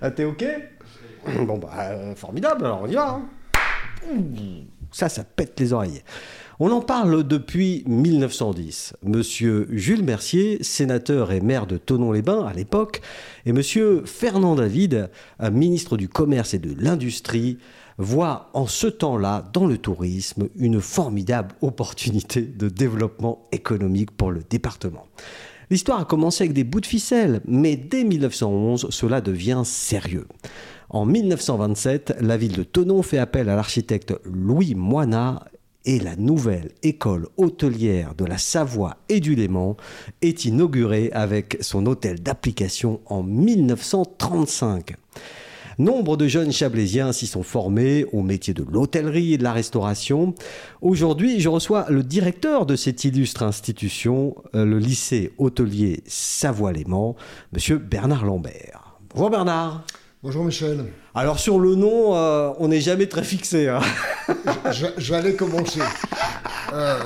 Ah, T'es ok? Bon, bah, euh, formidable, alors on y va. hein. Ça, ça pète les oreilles. On en parle depuis 1910. Monsieur Jules Mercier, sénateur et maire de Tonon-les-Bains à l'époque, et monsieur Fernand David, un ministre du Commerce et de l'Industrie, voient en ce temps-là, dans le tourisme, une formidable opportunité de développement économique pour le département. L'histoire a commencé avec des bouts de ficelle, mais dès 1911, cela devient sérieux. En 1927, la ville de Thonon fait appel à l'architecte Louis Moinat et la nouvelle école hôtelière de la Savoie et du Léman est inaugurée avec son hôtel d'application en 1935. Nombre de jeunes chablaisiens s'y sont formés au métier de l'hôtellerie et de la restauration. Aujourd'hui, je reçois le directeur de cette illustre institution, euh, le lycée hôtelier Savoie-Léman, monsieur Bernard Lambert. Bonjour Bernard. Bonjour Michel. Alors sur le nom, euh, on n'est jamais très fixé. hein. J'allais commencer. Euh,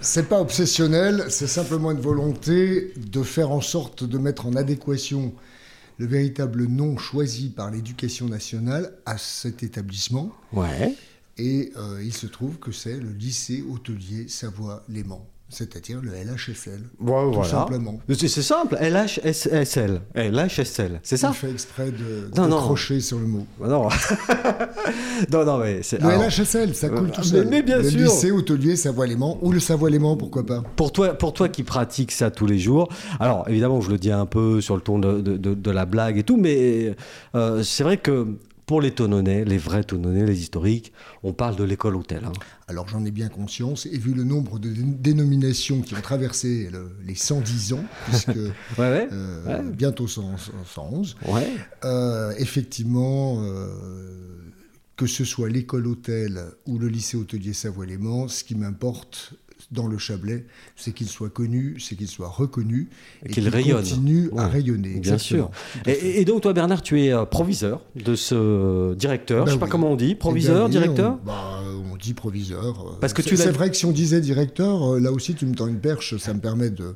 c'est pas obsessionnel, c'est simplement une volonté de faire en sorte de mettre en adéquation le véritable nom choisi par l'éducation nationale à cet établissement. Ouais. Et euh, il se trouve que c'est le lycée hôtelier Savoie-Léman, c'est-à-dire le LHSL. Bon, tout voilà. simplement. C'est simple, LHSL. LHSL, c'est ça Il fait exprès de, Non, de non. crocher sur le mot. Non, non, non, mais c'est. Le alors, LHSL, ça coule euh, tout mais- seul. mais bien le sûr. lycée hôtelier Savoie-Léman, ou le Savoie-Léman, pourquoi pas Pour toi, pour toi qui pratiques ça tous les jours, alors évidemment, je le dis un peu sur le ton de, de- de- de la blague et tout, mais euh, c'est vrai que pour les tononnais, les vrais tononnais, les historiques, on parle de l'école hôtel. hein. Alors j'en ai bien conscience, et vu le nombre de dé- dénominations qui ont traversé le- les 110 ans, puisque Ouais, ouais. euh, Ouais. bientôt 100 111, Ouais. euh, effectivement, euh, que ce soit l'école hôtel ou le lycée hôtelier Savoie-Léman, ce qui m'importe dans le Chablais, c'est qu'il soit connu, c'est qu'il soit reconnu, Et qu'il rayonne. continue à rayonner. Bien exactement. sûr. Et, et donc, toi, Bernard, tu es euh, proviseur de ce directeur. Ben je sais pas comment on dit, Eh proviseur, bien, oui, directeur on, bah, on dit proviseur. euh, Parce que c'est- tu vrai que si on disait directeur, euh, là aussi tu me tends une perche, ça me permet de,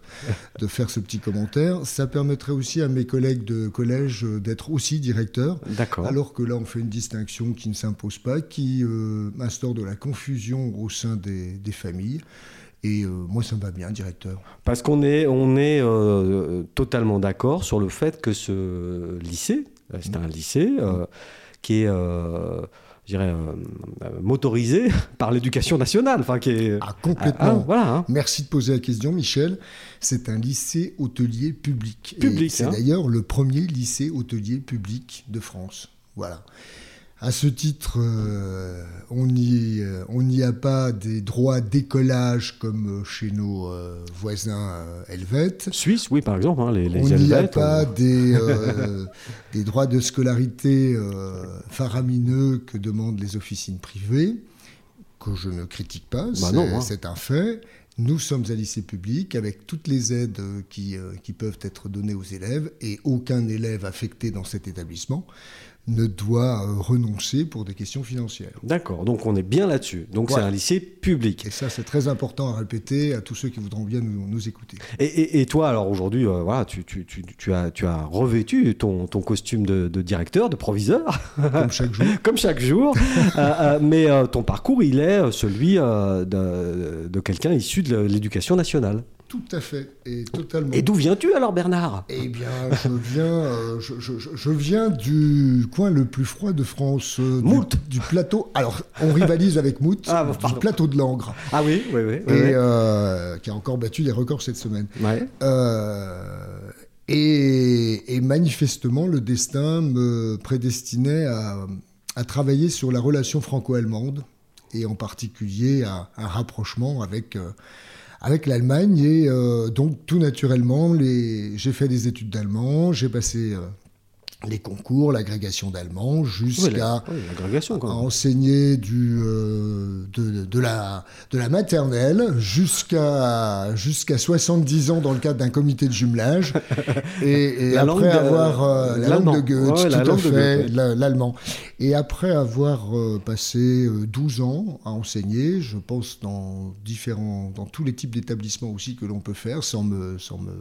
de faire ce petit commentaire. Ça permettrait aussi à mes collègues de collège d'être aussi directeurs. D'accord. Alors que là, on fait une distinction qui ne s'impose pas, qui euh, instaure de la confusion au sein des, des familles. Et euh, moi, ça me va bien, directeur. Parce qu'on est, on est euh, totalement d'accord sur le fait que ce lycée, euh, c'est un lycée euh, qui est, je dirais, motorisé par l'éducation nationale. Enfin, qui est. Ah, Ah, complètement. voilà. hein. Merci de poser la question, Michel. C'est un lycée hôtelier public. Public, C'est hein. d'ailleurs le premier lycée hôtelier public de France. Voilà. À ce titre, euh, on n'y euh, on n'y a pas des droits d'écolage comme euh, chez nos euh, voisins helvètes. Suisse, oui, par exemple, hein, les, les on n'y a pas des, euh, des droits de scolarité faramineux que demandent les officines privées, que je ne critique pas, Bah c'est hein. c'est un fait. Nous sommes un lycée public avec toutes les aides qui, qui peuvent être données aux élèves et aucun élève affecté dans cet établissement ne doit euh, renoncer pour des questions financières. D'accord, donc on est bien là-dessus. Donc Voilà. c'est un lycée public. Et ça, c'est très important à répéter à tous ceux qui voudront bien nous, nous écouter. Et, et- et toi, alors aujourd'hui, euh, voilà, tu, tu- tu- tu as, tu as revêtu ton, ton costume de, de directeur, de proviseur, Comme chaque jour. comme chaque jour. Euh, euh, mais ton parcours, il est celui de, de quelqu'un issu de l'éducation nationale. Tout à fait. Et totalement. Et d'où viens-tu alors, Bernard? Eh bien, je viens, euh, je, je- je- je viens du coin le plus froid de France. euh, du- Moult. Du, plateau. Alors, on rivalise avec Mout, Ah, bon, du plateau de Langres, Ah oui, oui, oui. et, oui, euh, qui a encore battu les records cette semaine. Ouais. Euh, et, et manifestement, le destin me prédestinait à, à travailler sur la relation franco-allemande, et en particulier à un rapprochement avec, avec l'Allemagne. Et euh, donc, tout naturellement, les... j'ai fait des études d'allemand, j'ai passé euh, les concours, l'agrégation d'allemand, jusqu'à oui, enseigner du, euh, de, de la, de la maternelle jusqu'à jusqu'à 70 ans dans le cadre d'un comité de jumelage. Et, et La après avoir euh, la langue de Goethe, Ouais, la à fait, l'allemand. Et après avoir euh, passé euh, 12 ans à enseigner, je pense dans différents, dans tous les types d'établissements aussi que l'on peut faire, sans me, sans me,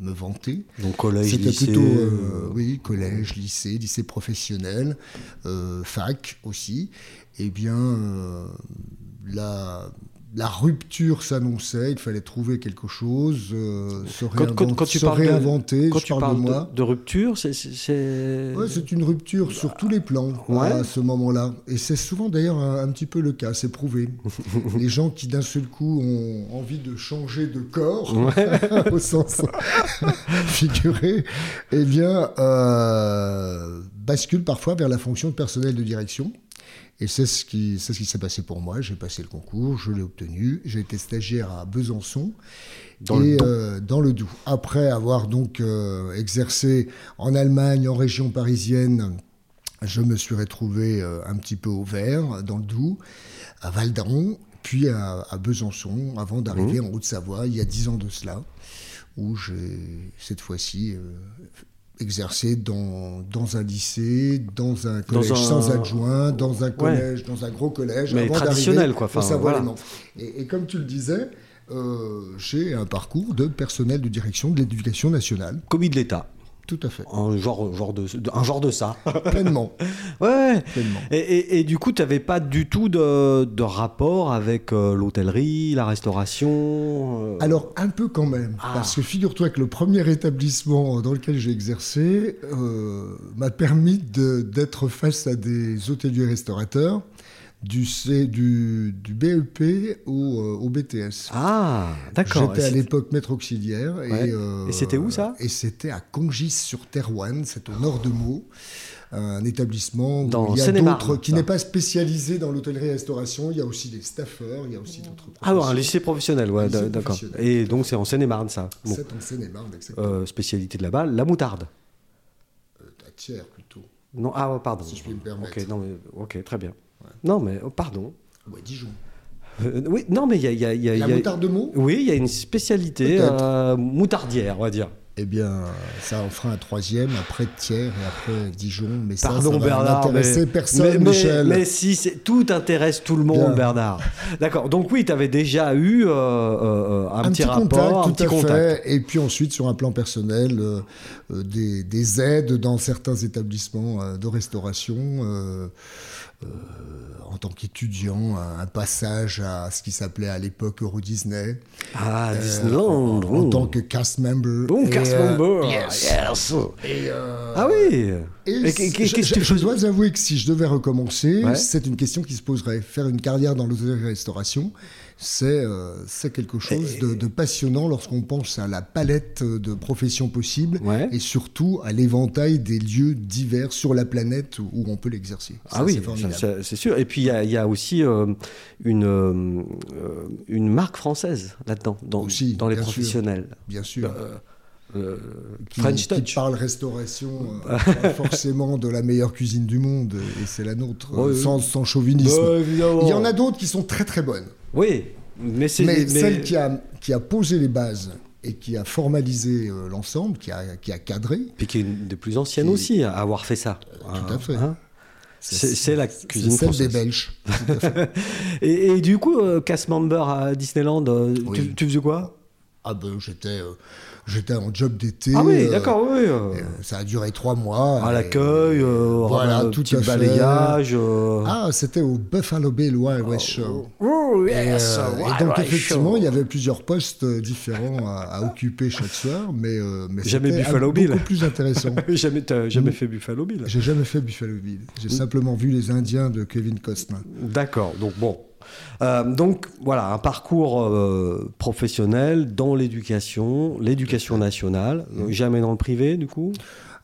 me vanter. Donc collège, C'était plutôt, euh, euh, oui, collège, lycée, lycée professionnel, euh, fac aussi, eh bien, euh, la, la rupture s'annonçait, il fallait trouver quelque chose, euh, se, quand- réinventer- quand tu se parles de- réinventer. Quand je tu parle parles de de, moi. de rupture, c'est- c'est... c'est- Ouais, c'est une rupture sur tous les plans Ouais. à ce moment-là. Et c'est souvent d'ailleurs un, un petit peu le cas, c'est prouvé. les gens qui d'un seul coup ont envie de changer de corps, au sens figuré, eh bien, euh, basculent parfois vers la fonction de personnel de direction. Et c'est ce qui, c'est ce qui s'est passé pour moi. J'ai passé le concours, je l'ai obtenu. J'ai été stagiaire à Besançon. Dans le et, Doubs. euh, dans le Doubs. Après avoir donc euh, exercé en Allemagne, en région parisienne, je me suis retrouvé euh, un petit peu au vert, dans le Doubs, à Val d'Aron, puis à, à Besançon, avant d'arriver Mmh. en Haute-Savoie, il y a dix ans de cela, où j'ai cette fois-ci euh, exercé dans, dans un lycée, dans un collège un- sans adjoint, dans un collège, dans un gros collège, Mais avant traditionnel, quoi, enfin, et comme tu le disais, euh, j'ai un parcours de personnel de direction de l'éducation nationale. Commis de l'État. Tout à fait. Un genre, genre de, de- un genre de ça. Pleinement. ouais. pleinement. Et, et- et du coup, tu n'avais pas du tout de, de rapport avec euh, l'hôtellerie, la restauration euh, Alors, un peu quand même. Ah. Parce que figure-toi que le premier établissement dans lequel j'ai exercé euh, m'a permis d'être face à des hôteliers restaurateurs du, C- du, du BEP au, euh, au BTS. Ah, d'accord. J'étais à l'époque maître auxiliaire. Ouais. Et, euh, Et c'était où, ça? Et c'était à Congis-sur-Terouanne, c'est au nord de Meaux. Un établissement où Dans il y a d'autres qui n'est pas spécialisé dans l'hôtellerie-restauration. Il y a aussi des staffeurs, il y a aussi d'autres. Ah, ouais, un lycée professionnel, ouais, d'accord. Et donc, c'est en Seine-et-Marne, ça. Bon. C'est en Seine-et-Marne, exactement. Euh, spécialité de là-bas, la moutarde. À Thiers plutôt. Non, ah, pardon. Si je puis me permettre. Ok, non, mais, ok, très bien. Non, mais oh, pardon. Ouais, Dijon. Euh, oui, non, mais il y a, il y a- il y a- La il y a- moutarde de Meaux Oui, il y a une spécialité euh, moutardière, on va dire. Eh bien, ça en fera un troisième, après Thiers et après Dijon. Mais ça, Pardon ça va Bernard, mais, personne, mais, mais- Michel. mais si tout intéresse tout le monde, Bien. Bernard. D'accord. Donc oui, tu avais déjà eu euh, euh, un, petit, rapport, contact, un tout petit à contact. fait. Et puis ensuite, sur un plan personnel, euh, des, des aides dans certains établissements de restauration. Euh, en tant qu'étudiant, un, passage à ce qui s'appelait à l'époque Euro Disney. Ah, euh, Disneyland. en, en oh. tant que cast member. Et, cast euh, member. yes. Yes. Et, euh, Ah oui. Et Et je, que je- dois avouer que si je devais recommencer, Ouais. c'est une question qui se poserait. Faire une carrière dans l'hôtellerie-restauration, c'est euh, c'est quelque chose de, de passionnant lorsqu'on pense à la palette de professions possibles Ouais. et surtout à l'éventail des lieux divers sur la planète où on peut l'exercer. Ah oui, ça, c'est sûr. Et puis il y a, il y a aussi euh, une, euh, euh, une marque française là-dedans, dans, Aussi, dans les bien sûr. professionnels. Bien sûr. Euh, qui, French qui Touch. parle restauration, euh, forcément de la meilleure cuisine du monde, et c'est la nôtre, euh, Ouais, sans, sans chauvinisme. Bah. Il y en a d'autres qui sont très très bonnes. Oui, mais c'est. Mais, mais- celle qui a, qui a posé les bases et qui a formalisé euh, l'ensemble, qui a, qui a cadré, Puis qui est une des plus anciennes Qui- aussi à avoir fait ça. tout à fait. Hein C'est- la cuisine celle française. des Belges. et, et du coup, euh, cast member à Disneyland, euh, Oui. tu, tu faisais quoi? Ah ben j'étais euh, j'étais en job d'été. Ah oui, euh, d'accord, oui. euh, ça a duré trois mois. à l'accueil, euh, Voilà, un tout petit à balayage. euh, Ah, c'était au Buffalo Bill Wild West Show. oh, Et, yes, euh, et donc effectivement, il y avait plusieurs postes différents à, à occuper chaque soir, mais, euh, mais Jamais c'était Buffalo Bill. beaucoup plus intéressant. jamais, t'as jamais fait Buffalo Bill. J'ai jamais fait Buffalo Bill. J'ai simplement vu les Indiens de Kevin Costner. D'accord, donc bon. Euh, donc voilà, un parcours euh, professionnel dans l'éducation, l'éducation nationale, jamais dans le privé du coup?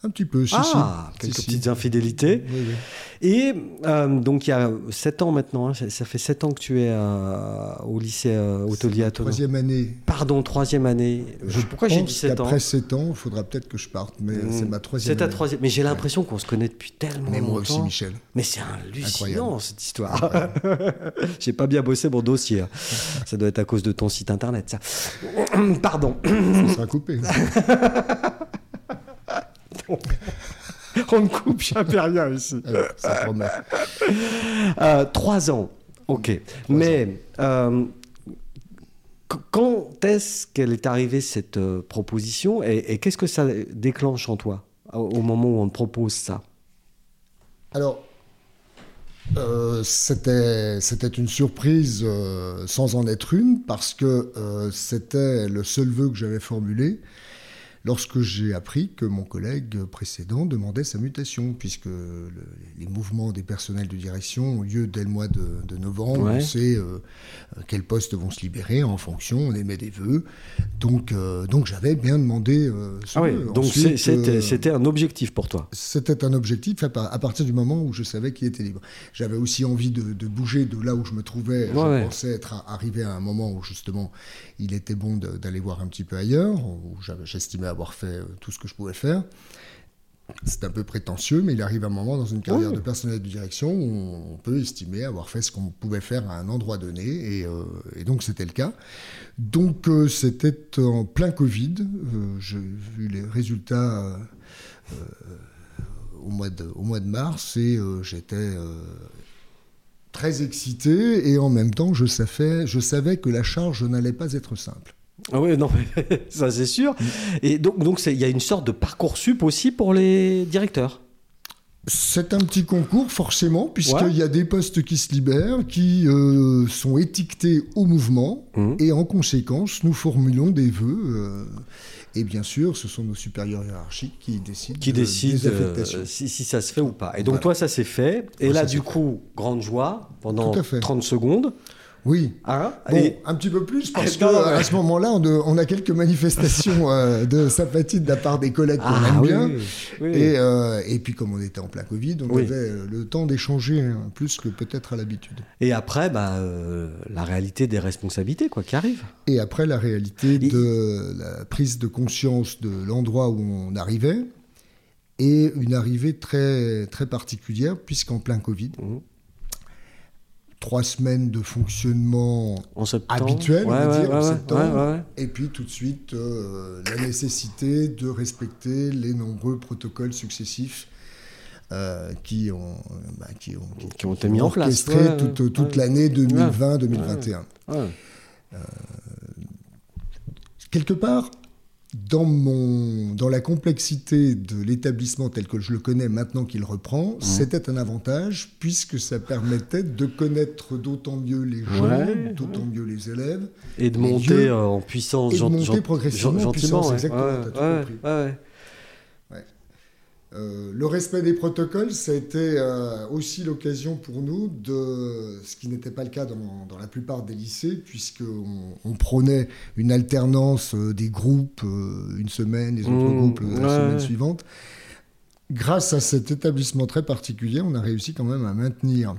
Un petit peu, si, ah, si. quelques Si, petites infidélités. Oui, oui. Et euh, donc il y a 7 ans maintenant, hein, ça ça fait 7 ans que tu es euh, au lycée euh, hôtelier à. Troisième année. Pardon, troisième année. Je Pourquoi j'ai dit 7 ans qu'après 7 ans, il faudra peut-être que je parte, mais Mmh. c'est ma troisième C'est ta année. troisième. Mais j'ai l'impression qu'on se connaît depuis tellement Mais moi longtemps. aussi, Michel. Mais c'est hallucinant Incroyable. cette histoire. J'ai pas bien bossé mon dossier. hein. Ça doit être à cause de ton site internet, ça. Pardon. Ça sera coupé. On ne coupe jamais rien ici. Promet. Euh, trois ans. Ok. Mais euh, qu- quand est-ce qu'elle est arrivée cette euh, proposition et, et qu'est-ce que ça déclenche en toi au moment où on te propose ça? Alors, euh, c'était c'était une surprise euh, sans en être une, parce que euh, c'était le seul vœu que j'avais formulé lorsque j'ai appris que mon collègue précédent demandait sa mutation, puisque le- les mouvements des personnels de direction ont lieu dès le mois de, de novembre. Ouais. On sait euh, quels postes vont se libérer en fonction, on émet des vœux. Donc, euh, donc j'avais bien demandé euh, ce Ah oui, donc c'était euh, c'était un objectif pour toi. c'était un objectif à par- à partir du moment où je savais qu'il était libre. J'avais aussi envie de, de bouger de là où je me trouvais. je Ouais, ouais. pensais être à- arrivé à un moment où justement il était bon d'aller voir un petit peu ailleurs, où j'estimais avoir fait euh, tout ce que je pouvais faire. C'est un peu prétentieux, mais il arrive un moment dans une carrière Oui. de personnel de direction où on peut estimer avoir fait ce qu'on pouvait faire à un endroit donné, et, euh, et donc c'était le cas. Donc euh, c'était en plein Covid. Euh, J'ai vu les résultats au, mois de, au mois de mars et j'étais très excité et en même temps je savais, je savais que la charge n'allait pas être simple. Ah oui, non, ça c'est sûr. Et donc, donc il y a une sorte de parcours sup aussi pour les directeurs? C'est un petit concours, forcément, puisqu'il Ouais. y a des postes qui se libèrent, qui euh, sont étiquetés au mouvement, Mhm. et en conséquence, nous formulons des vœux. euh, et bien sûr, ce sont nos supérieurs hiérarchiques qui décident, qui de- décide des affectations. euh, si, si ça se fait ou pas. Et donc Voilà. toi, ça s'est fait. Et là, du coup, grande joie pendant Tout à fait. 30 secondes. Oui, Hein Bon, Et- un petit peu plus parce que Non, ouais. à ce moment-là, on, a quelques manifestations euh, de sympathie de la part des collègues qu'on Ah, aime oui, bien. oui, oui. Et, euh, et puis, comme on était en plein Covid, on Oui. avait euh, le temps d'échanger hein, plus que peut-être à l'habitude. Et après, bah, euh, la réalité des responsabilités, quoi, qui arrive. Et après, la réalité Et- de la prise de conscience de l'endroit où on arrivait, et une arrivée très, très particulière, puisqu'en plein Covid, Mhm. Trois semaines de fonctionnement. Habituel, on va dire, ouais, en ouais, septembre. Et puis tout de suite, euh, la nécessité de respecter les nombreux protocoles successifs euh, qui, ont, bah, qui, ont, Qui ont été mis en place, toute, toute l'année 2020-2021. Ouais. Quelque part, dans, mon, dans la complexité de l'établissement tel que je le connais maintenant qu'il reprend, Mmh. c'était un avantage puisque ça permettait de connaître d'autant mieux les gens, Ouais, d'autant mieux les élèves. Et de monter en puissance et de monter progressivement en puissance, ouais. exactement, tout compris. Euh, le respect des protocoles, ça a été euh, aussi l'occasion pour nous de, ce qui n'était pas le cas dans, dans la plupart des lycées, puisqu'on on prônait une alternance euh, des groupes une semaine, les autres Mmh, groupes la semaine suivante. Grâce à cet établissement très particulier, on a réussi quand même à maintenir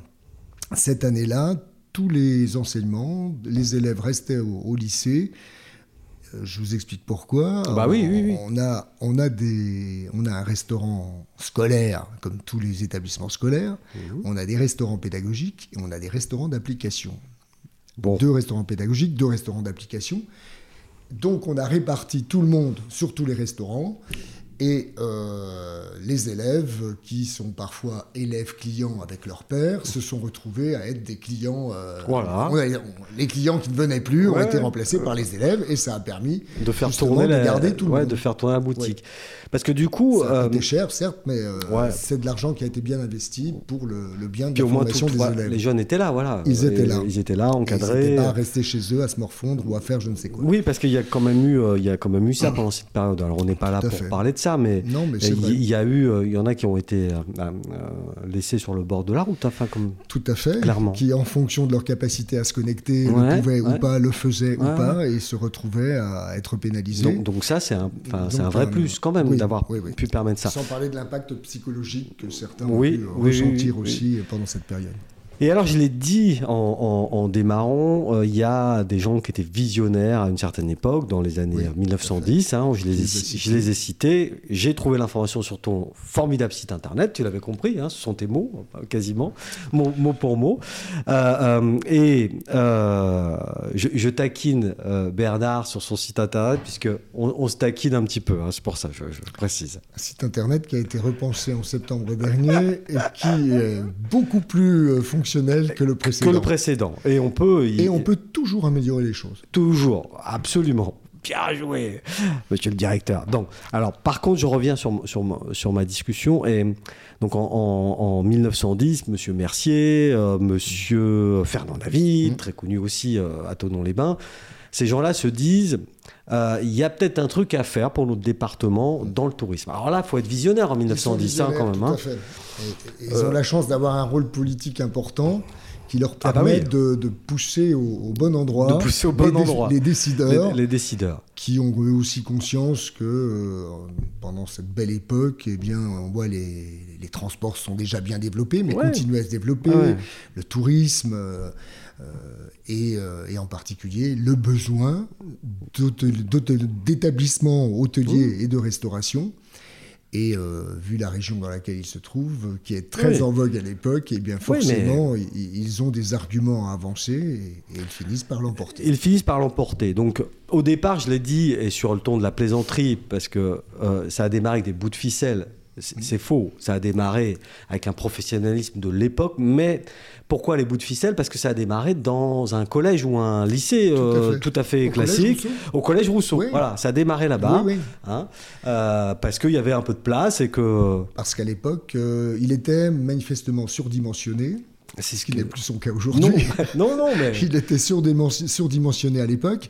cette année-là tous les enseignements, les élèves restaient au, au lycée. Euh, Je vous explique pourquoi. Bah oui, oui, oui. On a, on a des, on a un restaurant scolaire, comme tous les établissements scolaires. Mhm. On a des restaurants pédagogiques et on a des restaurants d'application. Bon. Deux restaurants pédagogiques, deux restaurants d'application. Donc on a réparti tout le monde sur tous les restaurants. Et euh, les élèves, qui sont parfois élèves clients avec leur père, se sont retrouvés à être des clients. euh, Voilà. on a- on- les clients qui ne venaient plus ont été remplacés par les élèves, et ça a permis De faire tourner de la, garder tout le monde. de faire tourner la boutique. Parce que du coup, Ça a euh, coûté cher, certes, mais euh, ouais. c'est de l'argent qui a été bien investi pour le, le bien de la formation tout- des élèves. les jeunes étaient là, voilà. Ils étaient là. Ils étaient là, Et Ils encadrés. n'étaient pas à rester chez eux, à se morfondre ou à faire je ne sais quoi. Oui, parce qu'il y a quand même eu, euh, il y a quand même eu ça pendant cette période. Alors on n'est pas là pour fait. parler de ça, mais il y a eu, euh, il y en a qui ont été euh, euh, laissés sur le bord de la route, enfin comme. Tout à fait. Clairement. Qui, en fonction de leur capacité à se connecter, Ouais, le pouvaient ouais. ou pas, le faisaient Ouais, ou pas, et se retrouvaient à être pénalisés. Donc, donc ça, c'est un, un vrai euh, plus quand même oui, d'avoir oui, oui. pu permettre ça. Sans parler de l'impact psychologique que certains Oui, ont pu euh, oui, ressentir oui, oui. aussi pendant cette période. Et alors, je l'ai dit en, en- en démarrant, euh, il y a des gens qui étaient visionnaires à une certaine époque, dans les années Oui, euh, 1910. hein, je, les ai, cités. je les ai cités. J'ai trouvé l'information sur ton formidable site internet. Tu l'avais compris, hein, ce sont tes mots, euh, quasiment, mot, mot pour mot. Euh, euh, et je, je taquine Bernard sur son site internet, puisque on, on se taquine un petit peu. hein, c'est pour ça, je, je précise. Un site internet qui a été repensé en septembre dernier et qui est beaucoup plus euh, fonctionnel que le précédent. Que le précédent. Et on peut. y- Et on peut toujours améliorer les choses. Toujours, absolument. Bien joué, monsieur le directeur. Donc, alors, par contre, je reviens sur, sur, ma, sur ma discussion. Et donc, en, en, 1910, monsieur Mercier, euh, monsieur Fernand David, mmh. très connu aussi euh, à Tonon-les-Bains, ces gens-là se disent euh, il y a peut-être un truc à faire pour notre département dans le tourisme. Alors là, il faut être visionnaire en 1910 hein, quand même. Hein. ils ont la chance d'avoir un rôle politique important qui leur ah bah permet de, pousser au, bon endroit, de pousser au bon les, endroit. les décideurs, les, décideurs, qui ont eux aussi conscience que euh, pendant cette belle époque, eh bien, on voit les, les transports sont déjà bien développés, mais continuent à se développer, le tourisme. Euh, et, euh, et, en particulier le besoin d'établissements hôteliers mmh. et de restauration et euh, vu la région dans laquelle ils se trouvent, qui est très en vogue à l'époque, et bien forcément, ils ont des arguments à avancer et, ils finissent par l'emporter. Ils finissent par l'emporter. Donc, au départ, je l'ai dit, et sur le ton de la plaisanterie, parce que euh, ça a démarré avec des bouts de ficelle. C'est faux. Ça a démarré avec un professionnalisme de l'époque, mais pourquoi les bouts de ficelle? Parce que ça a démarré dans un collège ou un lycée tout à fait, euh, classique, au collège Rousseau. Voilà, ça a démarré là-bas, hein, euh, parce qu'il y avait un peu de place et que. Parce qu'à l'époque, euh, il était manifestement surdimensionné. C'est ce qui n'est plus son cas aujourd'hui. Non, non, mais. il était surdimensionné à l'époque.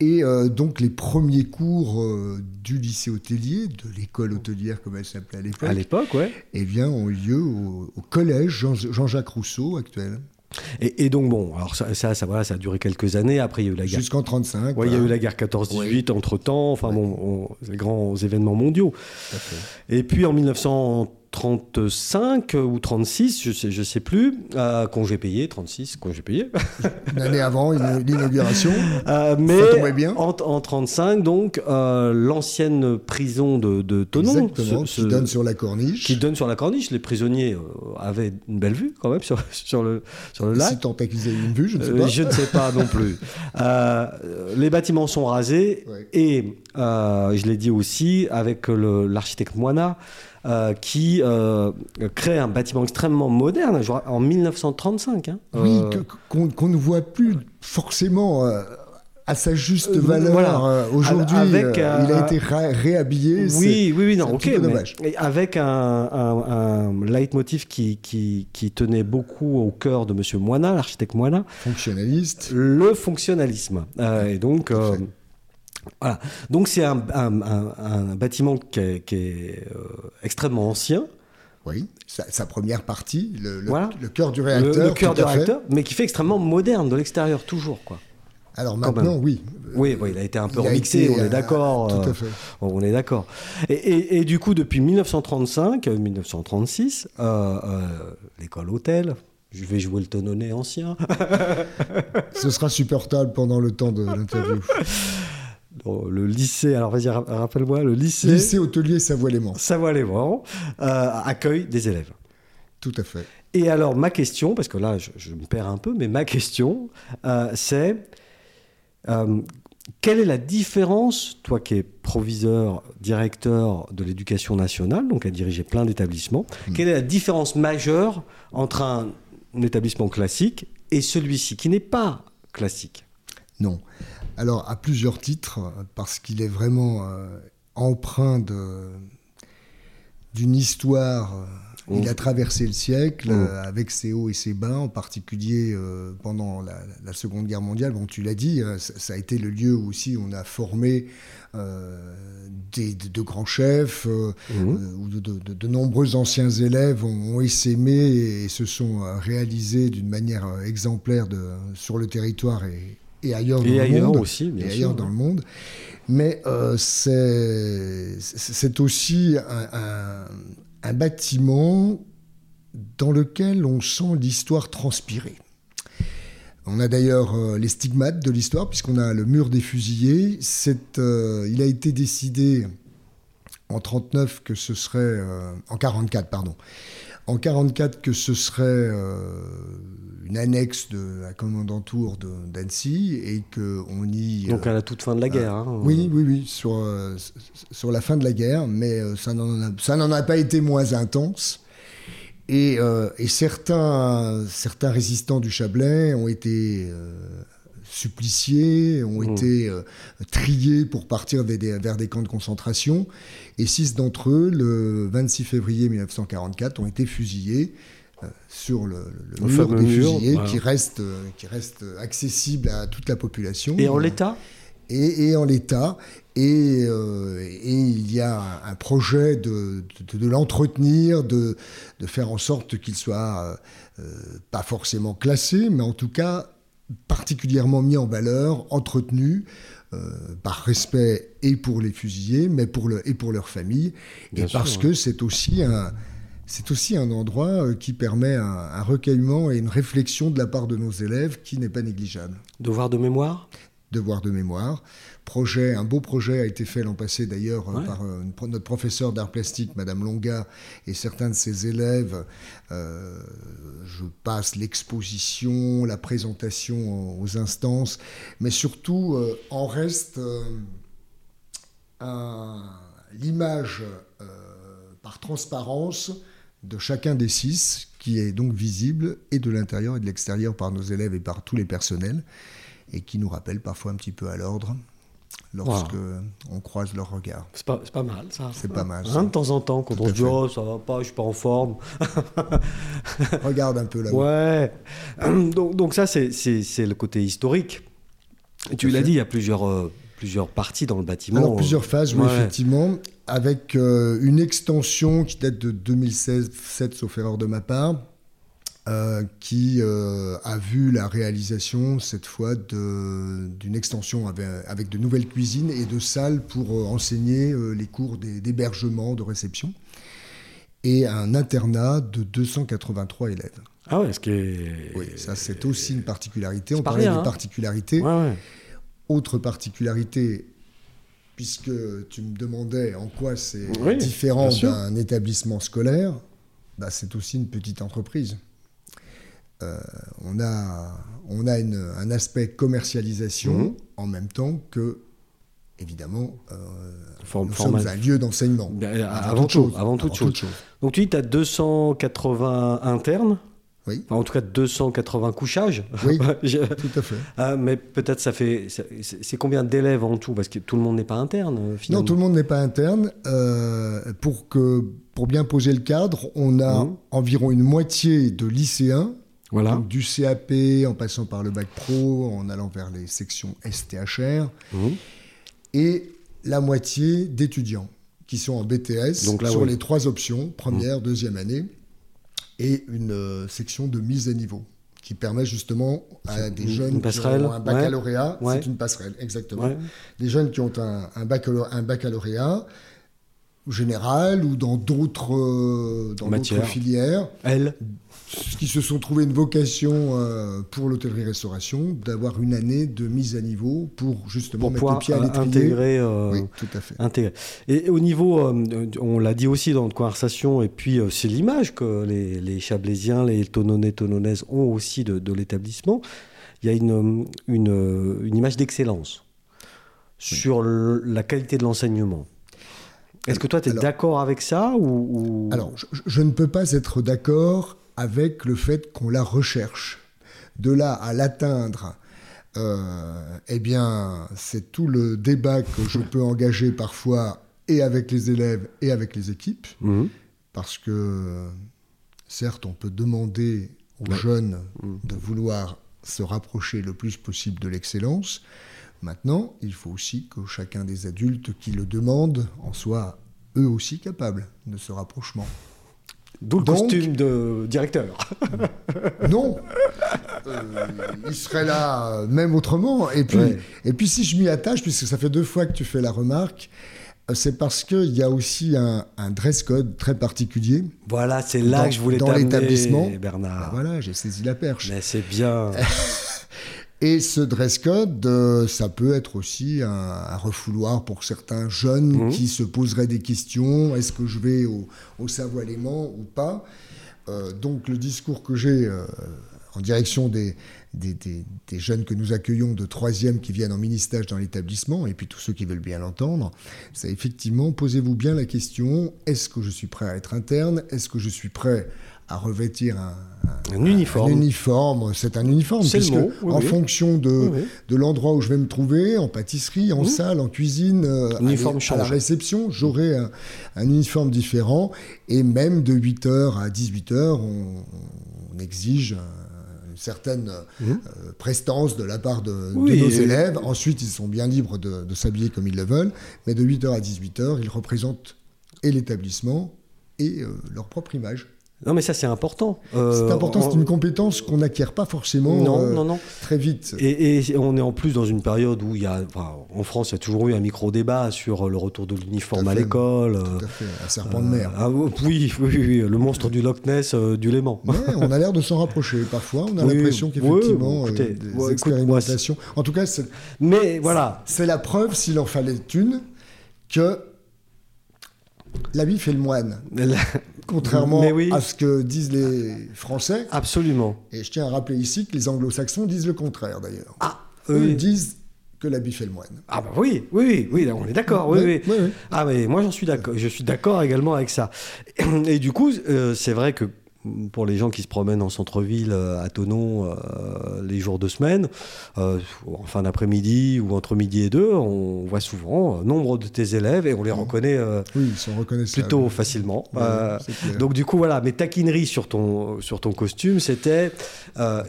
Et euh, donc les premiers cours euh, du lycée hôtelier, de l'école hôtelière comme elle s'appelait à l'époque, à l'époque, ouais, eh bien, ont lieu au, collège Jean-Jacques Rousseau actuel. Et, donc bon, alors ça, ça, ça, voilà, ça a duré quelques années. Après, il y a eu la guerre. Jusqu'en 35. Ouais, il y a eu la guerre 14-18 entre temps. Enfin bon, les grands événements mondiaux. Et puis en 1900 35 ou 36, je sais, je sais plus, euh, congé payé, 36, congé payé. Une année avant l'inauguration. Euh, mais bien. En, en, 35, donc, euh, l'ancienne prison de, de Tonon. qui donne sur la corniche. Qui donne sur la corniche. Les prisonniers euh, avaient une belle vue quand même sur, sur, le, sur le lac. Si tant est qu'ils aient une vue, je ne sais pas. je ne sais pas non plus. les bâtiments sont rasés et, je l'ai dit aussi, avec l'architecte Moina, euh, qui euh, crée un bâtiment extrêmement moderne, en 1935. Hein. Oui, euh, qu'on ne voit plus forcément à sa juste valeur aujourd'hui. il a été réhabillé. Oui, oui, oui, non, ok. dommage. avec un, un, leitmotiv qui, qui, qui, tenait beaucoup au cœur de M. Moina, l'architecte Moina. Fonctionnaliste. Le fonctionnalisme. et donc. Voilà. Donc c'est un, bâtiment qui est, euh, extrêmement ancien. Oui, sa, première partie, le, le, cœur du réacteur. Le, cœur du réacteur, mais qui fait extrêmement moderne de l'extérieur, toujours. quoi. Alors maintenant, oui. Oui, il a été un peu remixé, on est d'accord. tout à fait. on est d'accord. Et, du coup, depuis 1935, 1936, euh, euh, l'école hôtel, je vais jouer le tononnet ancien. Ce sera supportable pendant le temps de l'interview. le lycée, alors vas-y, rappelle-moi, le lycée. Lycée hôtelier Savoie-Léman. Savoie-Léman euh, accueille des élèves. Tout à fait. Et alors, ma question, parce que là, je, me perds un peu, mais ma question, euh, c'est euh, quelle est la différence, toi qui es proviseur, directeur de l'éducation nationale, donc à diriger plein d'établissements, hmm. quelle est la différence majeure entre un établissement classique et celui-ci, qui n'est pas classique? Non. Alors, à plusieurs titres, parce qu'il est vraiment euh, empreint d'une histoire. Euh, il a traversé le siècle oh. euh, avec ses hauts et ses bas, en particulier pendant la, Seconde Guerre mondiale. Bon, tu l'as dit, ça, a été le lieu où aussi on a formé des, de, grands chefs, mmh. où de, nombreux anciens élèves ont, ont essaimé et, se sont réalisés d'une manière exemplaire sur le territoire et, et ailleurs dans le monde. aussi, et ailleurs dans le monde. Mais euh, c'est aussi un, un, bâtiment dans lequel on sent l'histoire transpirer. On a d'ailleurs euh, les stigmates de l'histoire, puisqu'on a le mur des fusillés. Euh, il a été décidé en 39 que ce serait... Euh, en 44, pardon. En 44 que ce serait une annexe de la commandanture d'Annecy et qu'on y... Donc à la toute fin de la guerre. Hein, oui, oui, oui, sur, euh, sur la fin de la guerre, mais euh, ça n'en a, pas été moins intense. Et, euh, et, certains, certains résistants du Chablais ont été suppliciés, ont Mmh. été euh, triés pour partir vers des, vers des camps de concentration. Et six d'entre eux, le 26 février 1944, ont été fusillés euh, sur le, le- mur des mur, fusillés voilà. qui, reste, euh, qui reste accessible à toute la population. Et en l'état? Et, et en l'état. Et, euh, et il y a un, projet de, de, de l'entretenir, de, de faire en sorte qu'il soit euh, pas forcément classé, mais en tout cas particulièrement mis en valeur, entretenu. euh, par respect et pour les fusillés, mais pour le, et pour leurs familles, Bien et sûr, parce ouais. que c'est aussi un, c'est aussi un endroit euh, qui permet un, un recueillement et une réflexion de la part de nos élèves qui n'est pas négligeable Devoir de mémoire? Devoir de mémoire. Projet, un beau projet a été fait l'an passé d'ailleurs euh, Ouais. par euh, une notre professeur d'art plastique, Madame Longa, et certains de ses élèves. Euh, je passe l'exposition, la présentation aux instances, mais surtout euh, en reste euh, l'image par transparence de chacun des six, qui est donc visible et de l'intérieur et de l'extérieur par nos élèves et par tous les personnels, et qui nous rappelle parfois un petit peu à l'ordre lorsque on croise leur regard. C'est pas, pas mal, ça. C'est pas mal, Hein, de temps en temps, quand Tout on se dit, oh, ça va pas, je suis pas en forme. Regarde un peu là-haut. Ouais. Donc, donc ça, c'est- le côté historique. Tu l'as dit, il y a plusieurs, euh, plusieurs parties dans le bâtiment. Alors plusieurs phases, oui, effectivement, avec euh, une extension qui date de 2016, sauf erreur de ma part, euh, qui euh, a vu la réalisation cette fois de- d'une extension avec, avec de nouvelles cuisines et de salles pour enseigner les cours d'hébergement, de réception, et un internat de 283 élèves. Ah ouais, ce qui est... Oui, ça c'est aussi une particularité. On parlait de hein. particularités. Ouais, ouais. Autre particularité, puisque tu me demandais en quoi c'est Oui, différent d'un établissement scolaire, bah, c'est aussi une petite entreprise. Euh, on a, on a une- un aspect commercialisation Mhm. en même temps que, évidemment, euh, Form- nous format- sommes un lieu d'enseignement. Ben, avant, tout, avant toute chose. Donc tu dis, tu as 280 internes, Oui, enfin, en tout cas 280 couchages. Oui. Je- tout à fait. Ah, mais peut-être ça fait... c'est- combien d'élèves en tout? Parce que tout le monde n'est pas interne, euh, finalement. Non, tout le monde n'est pas interne. Euh, pour, que, pour bien poser le cadre, on a Mhm. environ une moitié de lycéens Voilà. Donc, du CAP en passant par le bac pro, en allant vers les sections STHR, Mhm. et la moitié d'étudiants qui sont en BTS Donc là, sur oui. les trois options, première, deuxième année, et une euh, section de mise à niveau qui permet justement à des une- jeunes une qui ont un baccalauréat, ouais. c'est une passerelle, exactement. Ouais. Des jeunes qui ont un, un baccalauréat, un baccalauréat général ou dans d'autres euh, filières Elle qui se sont trouvés une vocation euh, pour l'hôtellerie-restauration, d'avoir une année de mise à niveau pour justement pour mettre pouvoir le pied à l'étrier. intégrer... euh, Oui, tout à fait. Intégrer. Et au niveau, euh, on l'a dit aussi dans notre conversation, et puis c'est l'image que les, les Chablaisiens, les Tononnais, Tonnonnaises ont aussi de, de l'établissement. Il y a une, une, une image d'excellence sur le- la qualité de l'enseignement. Est-ce que toi, tu es d'accord avec ça ou, ou- Alors, je, je ne peux pas être d'accord avec le fait qu'on la recherche. De là à l'atteindre, euh, eh bien, c'est tout le débat que je peux engager parfois et avec les élèves et avec les équipes. Mhm. parce que certes, on peut demander aux Ouais. jeunes Mm. de vouloir se rapprocher le plus possible de l'excellence. Maintenant, il faut aussi que chacun des adultes qui le demandent en soit eux aussi capables de ce rapprochement. D'où le Donc- costume de directeur. Non Euh, Il serait là euh, même autrement. Et puis, Ouais. et puis si je m'y attache, puisque ça fait deux fois que tu fais la remarque, euh, c'est parce qu'il y a aussi un, un dress code très particulier. Voilà, c'est là Dans- que je voulais dans l'établissement. Bernard. Ben voilà, j'ai saisi la perche. Mais c'est bien. Et ce dress code, euh, ça peut être aussi un, un refouloir pour certains jeunes Mhm. qui se poseraient des questions. Est-ce que je vais au, au Savoie-Léman ou pas? Euh, Donc le discours que j'ai euh, en direction des, des, jeunes que nous accueillons de troisième qui viennent en mini-stage dans l'établissement, et puis tous ceux qui veulent bien l'entendre, c'est effectivement, posez-vous bien la question, est-ce que je suis prêt à être interne? Est-ce que je suis prêt à revêtir un, uniforme. uniforme. C'est un uniforme, puisque en fonction de, de l'endroit où je vais me trouver, en pâtisserie, en salle, en cuisine, euh, à, la réception, j'aurai un, un, uniforme différent. Et même de 8h à 18h, on, on exige une certaine mmh. euh, prestance de la part de, nos élèves. Ensuite, ils sont bien libres de, de s'habiller comme ils le veulent. Mais de 8h à 18h, ils représentent et l'établissement et euh, leur propre image. Non, mais ça, c'est important. Euh, c'est important, c'est une compétence qu'on n'acquiert pas forcément non, euh, non, non. très vite. Et, on est en plus dans une période où il y a, en France, il y a toujours eu un micro-débat sur le retour de l'uniforme à, l'école. Tout à fait, un serpent de mer. Ah, oui, oui, oui, le monstre du Loch Ness du Léman. on a l'air de s'en rapprocher. Parfois, on a l'impression qu'effectivement, des expérimentations. en tout cas, c'est, mais voilà. C'est la preuve, s'il en fallait une, que la vie fait le moine. Contrairement à ce que disent les Français. Absolument. Et je tiens à rappeler ici que les anglo-saxons disent le contraire d'ailleurs. Ah, Eux disent que la fait le moine. Ah bah oui, oui, oui, on est d'accord. Oui, oui, Ah mais moi j'en suis d'accord. Je suis d'accord également avec ça. Et du coup, euh, c'est vrai que pour les gens qui se promènent en centre-ville euh, à Tonon euh, les jours de semaine, euh, en fin d'après-midi ou entre midi et deux, on voit souvent nombre de tes élèves et on les reconnaît plutôt facilement. donc du coup, voilà, mes taquineries sur ton, sur ton costume, c'était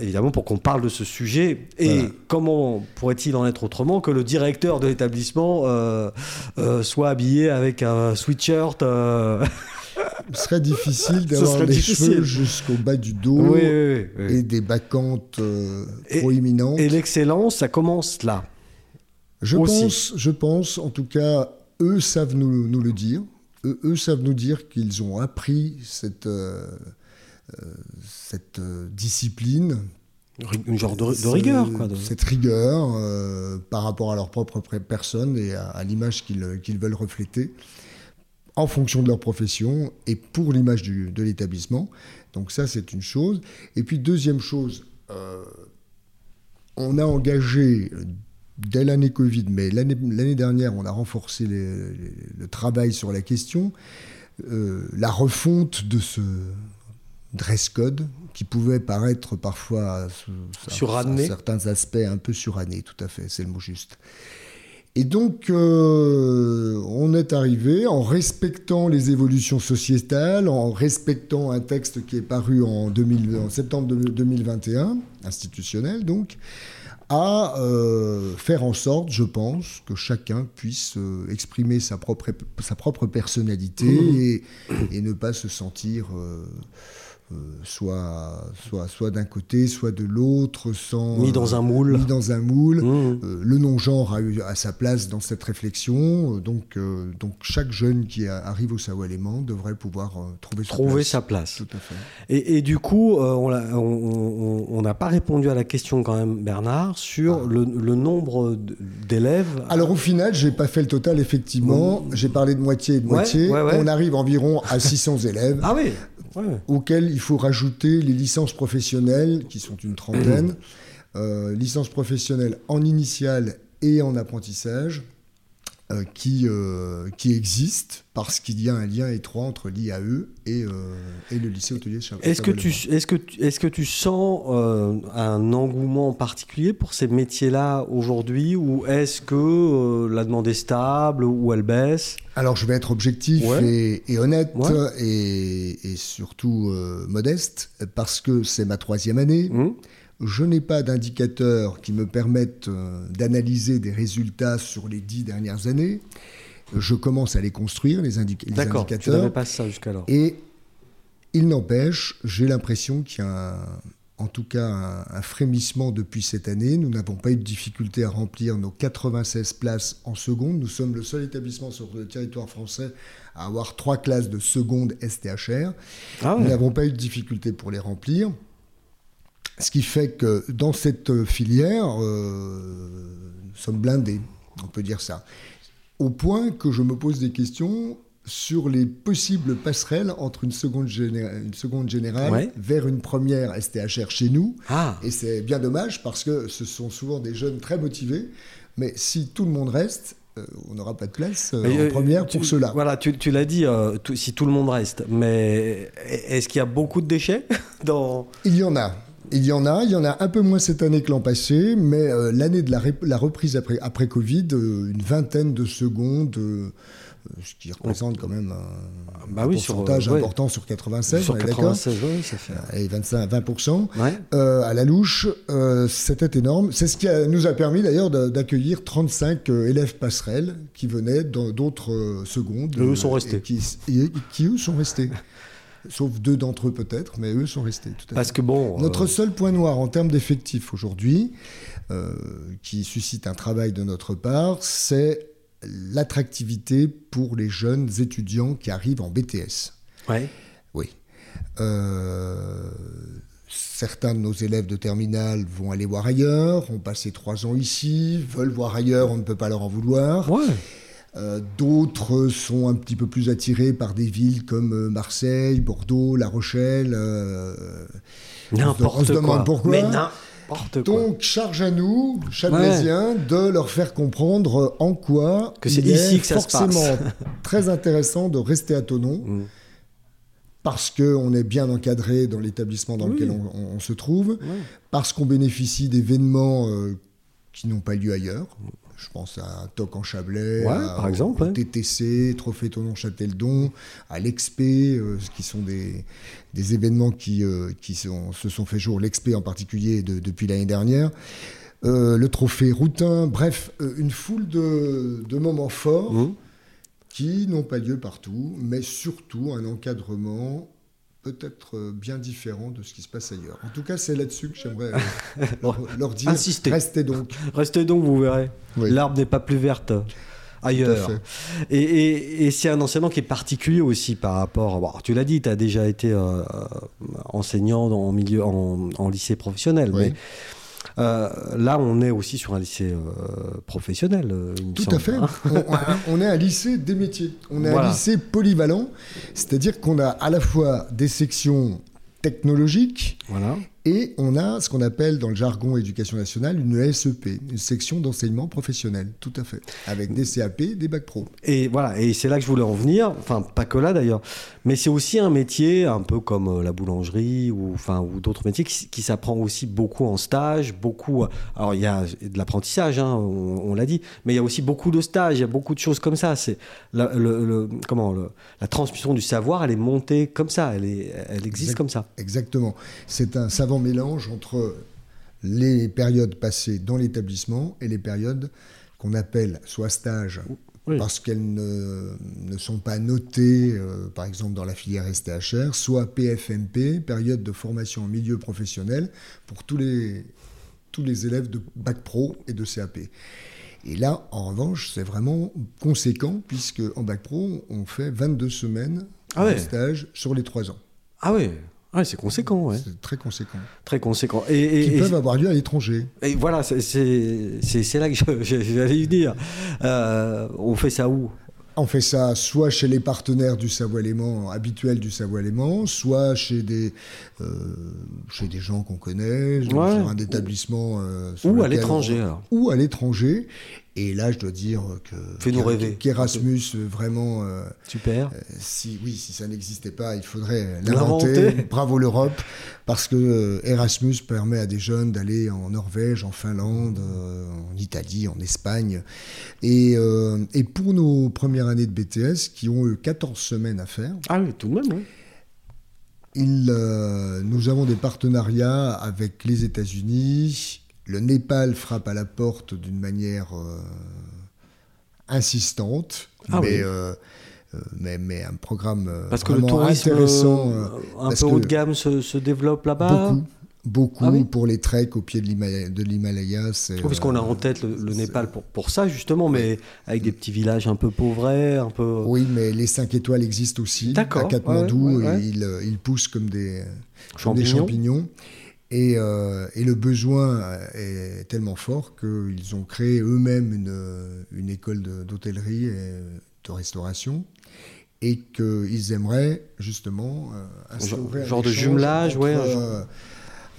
évidemment pour qu'on parle de ce sujet. Et comment pourrait-il en être autrement que le directeur de l'établissement soit habillé avec un sweatshirt ce serait difficile d'avoir les cheveux jusqu'au bas du dos et des bacchantes euh, proéminentes. Et l'excellence, ça commence là. Je pense, je pense, en tout cas, eux savent nous, nous le dire. Eux, savent nous dire qu'ils ont appris cette, euh, euh, cette discipline. Une genre de, rigueur, quoi. Cette rigueur par rapport à leur propre personne et à, l'image qu'ils veulent refléter en fonction de leur profession et pour l'image de l'établissement. Donc ça, c'est une chose. Et puis deuxième chose, euh, on a engagé dès l'année Covid, mais l'année dernière, on a renforcé le travail sur la question, euh, la refonte de ce dress code qui pouvait paraître parfois, sur certains aspects, un peu suranné, tout à fait, c'est le mot juste. Et donc, euh, on est arrivé en respectant les évolutions sociétales, en respectant un texte qui est paru en, septembre 2021, institutionnel donc, à euh, faire en sorte, je pense, que chacun puisse euh, exprimer sa propre, sa propre personnalité mmh. et, ne pas se sentir euh, soit, soit, soit d'un côté, soit de l'autre, sans mis dans un moule. Mis dans un moule. Mmh. Euh, le non-genre a eu à sa place dans cette réflexion. Euh, donc, donc chaque jeune qui arrive au Savoie Léman devrait pouvoir trouver, trouver sa place. Tout à fait. Et, et du coup, on n'a pas répondu à la question quand même, Bernard, sur ah. le, le, nombre d'élèves. Alors au final, j'ai pas fait le total effectivement. Mmh. J'ai parlé de moitié et de moitié. On arrive environ à 600 élèves. Ah oui auxquels il faut rajouter les licences professionnelles, qui sont une trentaine, euh, licences professionnelles en initiale et en apprentissage, qui, euh, qui existent parce qu'il y a un lien étroit entre l'IAE et, euh, et le lycée hôtelier de Est-ce que, tu, est-ce, que, est-ce que tu sens un engouement particulier pour ces métiers-là aujourd'hui ou est-ce que la demande est stable ou elle baisse? Alors je vais être objectif et, honnête et, et, surtout modeste parce que c'est ma troisième année. Mmh je n'ai pas d'indicateurs qui me permettent euh, d'analyser des résultats sur les dix dernières années. Je commence à les construire, les, indicateurs. D'accord, tu n'avais pas ça jusqu'alors. Et il n'empêche, j'ai l'impression qu'il y a en tout cas un, frémissement depuis cette année. Nous n'avons pas eu de difficulté à remplir nos 96 places en seconde. Nous sommes le seul établissement sur le territoire français à avoir trois classes de seconde STHR. Ah Nous n'avons pas eu de difficulté pour les remplir. Ce qui fait que dans cette filière, euh, nous sommes blindés, on peut dire ça. Au point que je me pose des questions sur les possibles passerelles entre une seconde, une seconde générale vers une première STHR chez nous. Ah. Et c'est bien dommage parce que ce sont souvent des jeunes très motivés. Mais si tout le monde reste, euh, on n'aura pas de place euh, en euh, première pour cela. Voilà, tu, l'as dit, si tout le monde reste. Mais est-ce qu'il y a beaucoup de déchets dans... Il y en a. Il y en a, il y en a un peu moins cette année que l'an passé, mais l'année de la, reprise après, après Covid, une vingtaine de secondes ce qui représente quand même un, bah pourcentage important sur 96, sur 96, oui, ça fait... Et 25 20%. Euh, à la louche, euh, c'était énorme. C'est ce qui nous a permis d'ailleurs d'accueillir 35 euh, élèves passerelles qui venaient d'autres secondes. Et eux sont restés. Qui, qui, eux sont restés. Sauf deux d'entre eux peut-être, mais eux sont restés. Parce que bon. Notre seul point noir en termes d'effectifs aujourd'hui, qui suscite un travail de notre part, c'est l'attractivité pour les jeunes étudiants qui arrivent en BTS. Ouais. Oui. Euh, certains de nos élèves de terminale vont aller voir ailleurs, ont passé trois ans ici, veulent voir ailleurs, on ne peut pas leur en vouloir. Ouais. Euh, d'autres sont un petit peu plus attirés par des villes comme euh, Marseille, Bordeaux, La Rochelle. N'importe quoi. pourquoi. Mais donc, charge à nous, Chalmaisiens, de leur faire comprendre en quoi que c'est ici que ça forcément se passe. très intéressant de rester à Tonon, mm. parce qu'on est bien encadré dans l'établissement dans lequel on, se trouve, parce qu'on bénéficie d'événements euh, qui n'ont pas lieu ailleurs. Je pense à Toc en Chablais, par exemple, TTC, Trophée Tonon Châteldon, à l'Expé, euh, qui sont des, des événements qui, euh, qui sont, se sont fait jour, l'Expé en particulier depuis l'année dernière. Euh, le trophée Routin, bref, une foule de, de moments forts mmh. qui n'ont pas lieu partout, mais surtout un encadrement peut-être euh, bien différent de ce qui se passe ailleurs. En tout cas, c'est là-dessus que j'aimerais euh, leur, dire Insistez. restez donc. Restez donc, vous verrez. L'arbre n'est pas plus verte ailleurs. Et, c'est un enseignement qui est particulier aussi par rapport. tu l'as dit, tu as déjà été euh, enseignant en, milieu, en, lycée professionnel. Mais euh, là, on est aussi sur un lycée euh, professionnel. Euh, Tout à fait. on, est un lycée des métiers. On est un lycée polyvalent, c'est-à-dire qu'on a à la fois des sections technologiques voilà. Et on a ce qu'on appelle dans le jargon éducation nationale une SEP, une section d'enseignement professionnel, tout à fait, avec des CAP, des bacs pro. Et voilà, et c'est là que je voulais en venir, enfin pas que là d'ailleurs, mais c'est aussi un métier un peu comme euh, la boulangerie ou enfin ou d'autres métiers qui, s'apprend aussi beaucoup en stage, beaucoup. Euh, alors il y a de l'apprentissage, hein, on, l'a dit, mais il y a aussi beaucoup de stages, il y a beaucoup de choses comme ça. C'est le, comment la transmission du savoir, elle est montée comme ça, elle est, elle existe comme ça. Exactement. C'est un savoir mélange entre les périodes passées dans l'établissement et les périodes qu'on appelle soit stage, parce qu'elles ne, ne, sont pas notées, euh, par exemple dans la filière STHR, soit PFMP, période de formation en milieu professionnel, pour tous les, tous les élèves de Bac Pro et de CAP. Et là, en revanche, c'est vraiment conséquent, puisque en Bac Pro, on fait 22 semaines ah de stage sur les 3 ans. Ah oui Ouais, c'est conséquent, ouais. C'est très conséquent. Très conséquent. Et, qui peuvent avoir lieu à l'étranger. Et voilà, c'est là que j'allais y dire. Euh, on fait ça où? On fait ça soit chez les partenaires du Savoie-Léman, habituels du Savoie-Léman, soit chez des, euh, chez des gens qu'on connaît, sur un établissement. Euh, ou à l'étranger, Ou à l'étranger. Et là, je dois dire que Fais-nous rêver. qu'Erasmus euh, vraiment euh, super. Euh, si oui, si ça n'existait pas, il faudrait l'inventer. Bravo l'Europe, parce que Erasmus permet à des jeunes d'aller en Norvège, en Finlande, en Italie, en Espagne. Et, et, pour nos premières années de BTS, qui ont eu 14 semaines à faire. Ah oui, tout de même. Oui. Il, nous avons des partenariats avec les États-Unis, le Népal frappe à la porte d'une manière euh, insistante, ah euh, euh, mais, mais, un programme parce que le tourisme intéressant, un peu haut de gamme se, développe là-bas. Beaucoup, beaucoup ah pour les treks au pied de l'Himalaya. Oui, parce qu'on a en tête le, Népal pour, pour, ça justement, mais avec des petits villages un peu pauvrés, un peu. Oui, mais les 5 étoiles existent aussi. À Katmandou, ils, poussent comme des, comme des champignons. Euh, et, le besoin est tellement fort qu'ils ont créé eux-mêmes une, une, école d'hôtellerie et de restauration. et qu'ils aimeraient justement euh, instaurer Genre- de jumelage, entre, ouais, euh,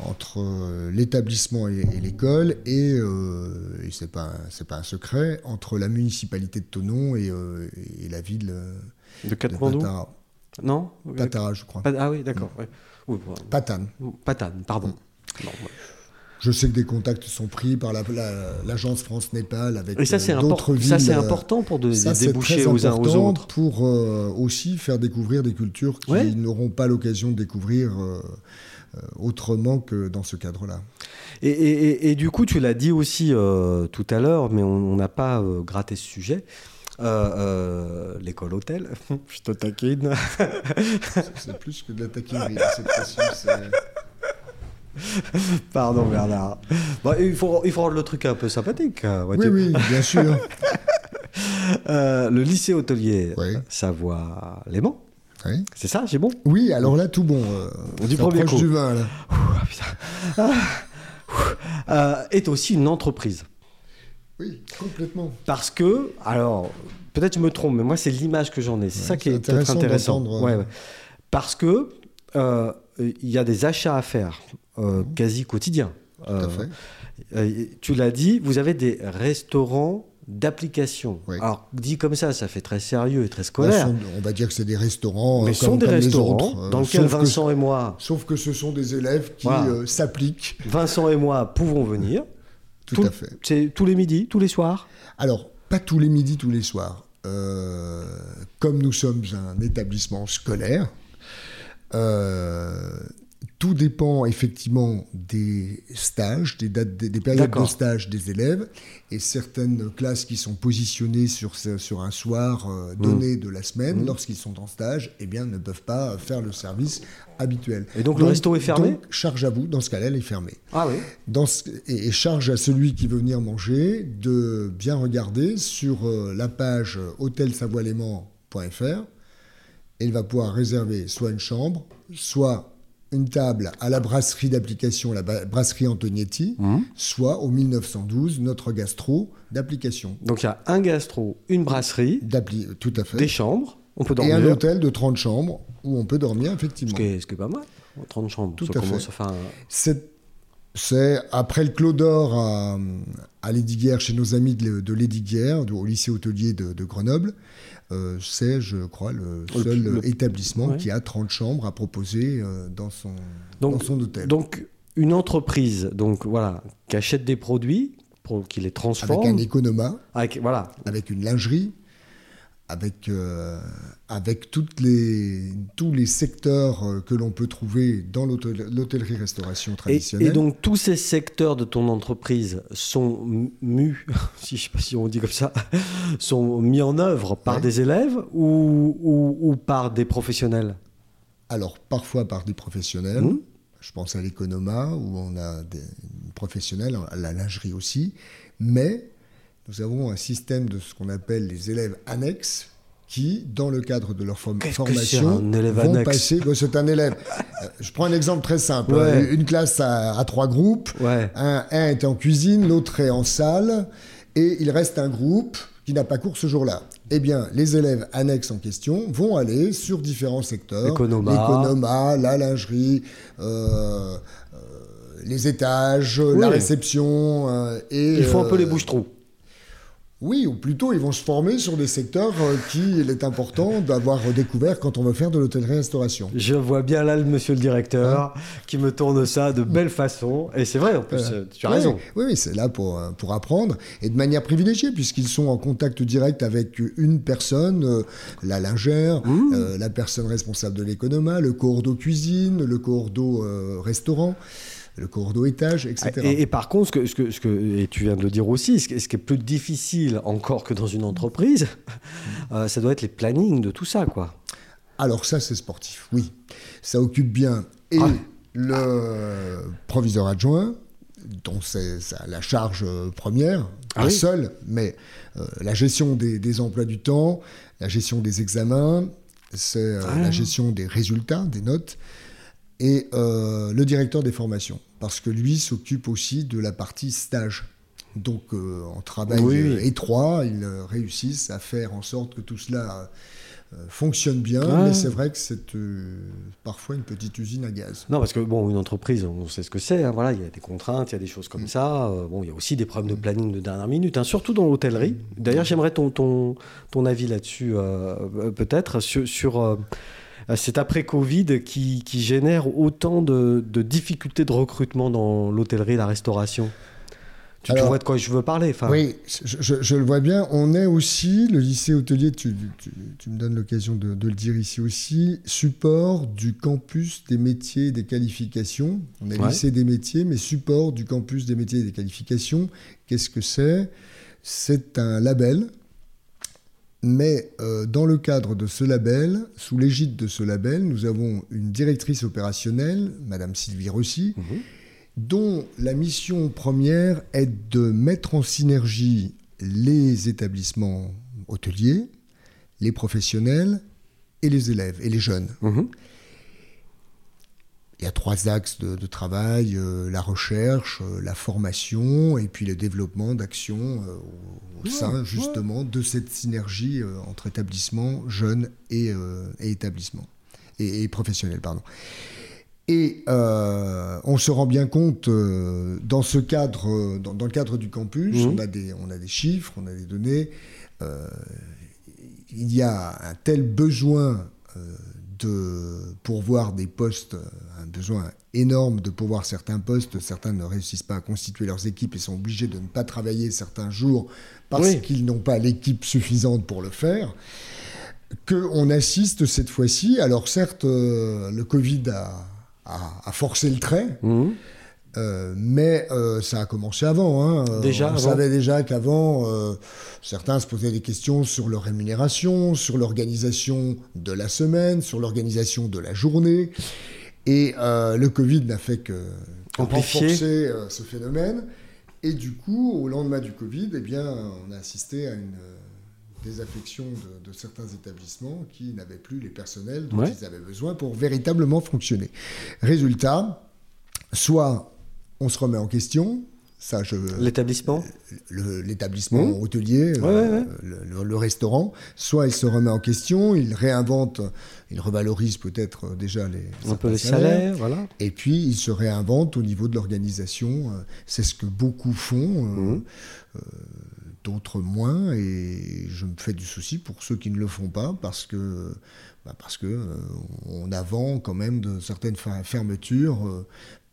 entre euh, l'établissement et, et l'école et, et c'est pas c'est pas un secret entre la municipalité de Tonon et, la ville De Katmandou Non? Patara, je crois. Ah oui, d'accord. ouais. Oui, bon, Patane. Patane, pardon. Mm. Non, ouais. Je sais que des contacts sont pris par la- la- l'agence France-Népal avec euh, d'autres villes. ça, c'est euh, important pour de, Ça, déboucher très aux uns aux autres. pour euh, aussi faire découvrir des cultures qui Ouais. n'auront pas l'occasion de découvrir euh, euh, autrement que dans ce cadre-là. Et, et- et- et du coup, tu l'as dit aussi euh, tout à l'heure, mais on n'a pas euh, gratté ce sujet. Euh, euh, L'école hôtel, je te taquine. C'est plus que de la taquinerie, cette question. Pardon Bernard. Bon, il, faut, il faut rendre le truc un peu sympathique. hein, Oui, oui, bien sûr. Euh, le lycée hôtelier Oui. Savoie-Léman, Oui. c'est ça, j'ai bon Oui, alors là, tout bon. euh, Du premier coup. du vin, là. Euh, Est aussi une entreprise. Oui, complètement. Parce que, alors, peut-être je me trompe, mais moi, c'est l'image que j'en ai. C'est Ouais, ça qui est peut-être intéressant intéressant. Ouais, ouais. Parce que euh, il y a des achats à faire euh, quasi quotidiens. Tout à Euh, fait. tu l'as dit, vous avez des restaurants d'application. Oui. Alors, dit comme ça, ça fait très sérieux et très scolaire. sont- on va dire que c'est des restaurants. mais ce comme, sont des comme les restaurants autres, dans lesquels que- Vincent et moi, Sauf que ce sont des élèves qui Voilà. euh, s'appliquent. Vincent et moi pouvons venir. Tout, Tout- à fait. C'est tous les midis, tous les soirs. Alors, pas tous les midis, tous les soirs. Euh, comme nous sommes un établissement scolaire, euh, tout dépend effectivement des stages, des, dates, des, des périodes de stage des élèves, et certaines classes qui sont positionnées sur, ce- sur un soir euh, Mmh. donné de la semaine, lorsqu'ils sont en stage, eh bien, ne peuvent pas faire le service habituel. Et donc, le resto est fermé? donc, charge à vous, dans ce cas-là, elle est fermée. Ah oui. Dans ce- et, et charge à celui qui veut venir manger de bien regarder sur euh, la page hôtelsavoiléman.fr. Il va pouvoir réserver soit une chambre, soit une table à la brasserie d'application, la brasserie Antonietti, Mmh. soit au 1912, notre gastro d'application. Donc, il y a un gastro, une brasserie, Tout à fait. des chambres. On peut Et un dormir. hôtel de 30 chambres où on peut dormir, Ce effectivement. qui est, ce qui est pas mal. 30 chambres. Tout ça à commence fait. à faire un- C'est, après le Clos d'Or à, à Lesdiguières, chez nos amis de, de Lesdiguières, de- au lycée hôtelier de, de Grenoble. Euh, c'est, je crois, le seul le- établissement ouais. qui a 30 chambres à proposer euh, dans, son, Donc- dans son hôtel. Donc, une entreprise donc, voilà, qui achète des produits, pour, qui les transforme. avec un économa, avec- voilà. avec une lingerie, avec, euh, avec toutes les, tous les secteurs euh, que l'on peut trouver dans l'hôtel- l'hôtellerie-restauration traditionnelle. et donc, tous ces secteurs de ton entreprise sont mus, si, je sais pas si on dit comme ça, sont mis en œuvre par Ouais. des élèves ou, ou, ou par des professionnels? Alors, parfois par des professionnels. Mmh. Je pense à l'économa, où on a des professionnels, à la lingerie aussi. Mais nous avons un système de ce qu'on appelle les élèves annexes qui, dans le cadre de leur form- formation, vont annexe passer... C'est un élève. Euh, Je prends un exemple très simple. Ouais. Une classe à, à trois groupes. Ouais. Un, un est en cuisine, l'autre est en salle, et il reste un groupe qui n'a pas cours ce jour-là. Eh bien, les élèves annexes en question vont aller sur différents secteurs. Économa. L'économa, la lingerie, euh, euh, les étages, la réception. euh, et, Ils font un peu les bouches-trous. Oui, ou plutôt ils vont se former sur des secteurs euh, qu'il est important d'avoir découvert quand on veut faire de l'hôtellerie-restauration. Je vois bien là le monsieur le directeur qui me tourne ça de belle façon. Et c'est vrai, en plus, euh, tu as Oui, raison. Oui, oui, c'est là pour, euh, pour apprendre et de manière privilégiée, puisqu'ils sont en contact direct avec une personne, euh, la lingère, Mmh. euh, la personne responsable de l'économa, le cours d'eau cuisine, le cours d'eau euh, restaurant, le cours d'eau étage, etc. Et, et par contre, ce que, ce que, ce que- et tu viens de le dire aussi, ce, qui- ce qui est plus difficile encore que dans une entreprise, euh, ça doit être les plannings de tout ça, quoi. Alors ça, c'est sportif, oui. Ça occupe bien et Ah. le proviseur adjoint, dont c'est la charge euh, première, Ah pas oui. seul, mais euh, la gestion des, des emplois du temps, la gestion des examens, c'est euh, Ah. la gestion des résultats, des notes, et euh, le directeur des formations, parce que lui s'occupe aussi de la partie stage. Donc, euh, en travail Oui, étroit, ils euh, réussissent à faire en sorte que tout cela fonctionne bien, Ouais. mais c'est vrai que c'est euh, parfois une petite usine à gaz. Non, parce que bon, une entreprise, on sait ce que c'est. hein, voilà, il y a des contraintes, il y a des choses Mm. comme ça. euh, bon, il y a aussi des problèmes de planning de dernière minute, hein, surtout dans l'hôtellerie. D'ailleurs, j'aimerais ton, ton, ton avis là-dessus, euh, peut-être, sur, sur cet après-Covid qui, qui génère autant de, de difficultés de recrutement dans l'hôtellerie et la restauration. Tu, vois de quoi je veux parler Oui, je, je- je le vois bien. On est aussi, le lycée hôtelier, tu, tu- tu me donnes l'occasion de, de le dire ici aussi, support du campus des métiers et des qualifications. On est Ouais. lycée des métiers, mais support du campus des métiers et des qualifications. Qu'est-ce que c'est? C'est un label. Mais euh, dans le cadre de ce label, sous l'égide de ce label, nous avons une directrice opérationnelle, Madame Sylvie Rossi, Mhm. dont la mission première est de mettre en synergie les établissements hôteliers, les professionnels et les élèves et les jeunes. Mhm. Il y a trois axes de, de travail, euh, la recherche, euh, la formation et puis le développement d'actions euh, au, au sein justement de cette synergie entre établissements, jeunes et, et établissements, et, et professionnels. Pardon. Et on se rend bien compte, dans ce cadre, dans, dans le cadre du campus, Mhm. on, a des, on a des chiffres, on a des données. il y a un tel besoin de pourvoir des postes, euh, un besoin énorme de pourvoir certains postes. Certains ne réussissent pas à constituer leurs équipes et sont obligés de ne pas travailler certains jours parce Oui. qu'ils n'ont pas l'équipe suffisante pour le faire. Qu'on assiste cette fois-ci, alors certes, euh, le Covid a, a- a forcé le trait, Mhm. Euh, mais euh, ça a commencé avant. hein. Euh, Déjà, On avant savait déjà qu'avant, euh, certains se posaient des questions sur leur rémunération, sur l'organisation de la semaine, sur l'organisation de la journée. Et le Covid n'a fait que Amplifier. renforcer ce phénomène. Et du coup, au lendemain du Covid, eh bien, on a assisté à une désaffection de, de certains établissements qui n'avaient plus les personnels dont Ouais. ils avaient besoin pour véritablement fonctionner. Résultat, soit on se remet en question, ça je L'établissement l'établissement Mmh. hôtelier, Ouais, euh, ouais. Le, le- le restaurant, soit il se remet en question, il réinvente, il revalorise peut-être euh, déjà les, Un peu les salaires, voilà. et puis il se réinvente au niveau de l'organisation. euh, C'est ce que beaucoup font, euh, d'autres moins, et je me fais du souci pour ceux qui ne le font pas, parce que, bah, parce que euh, on a vent quand même de certaines fer- fermetures, euh,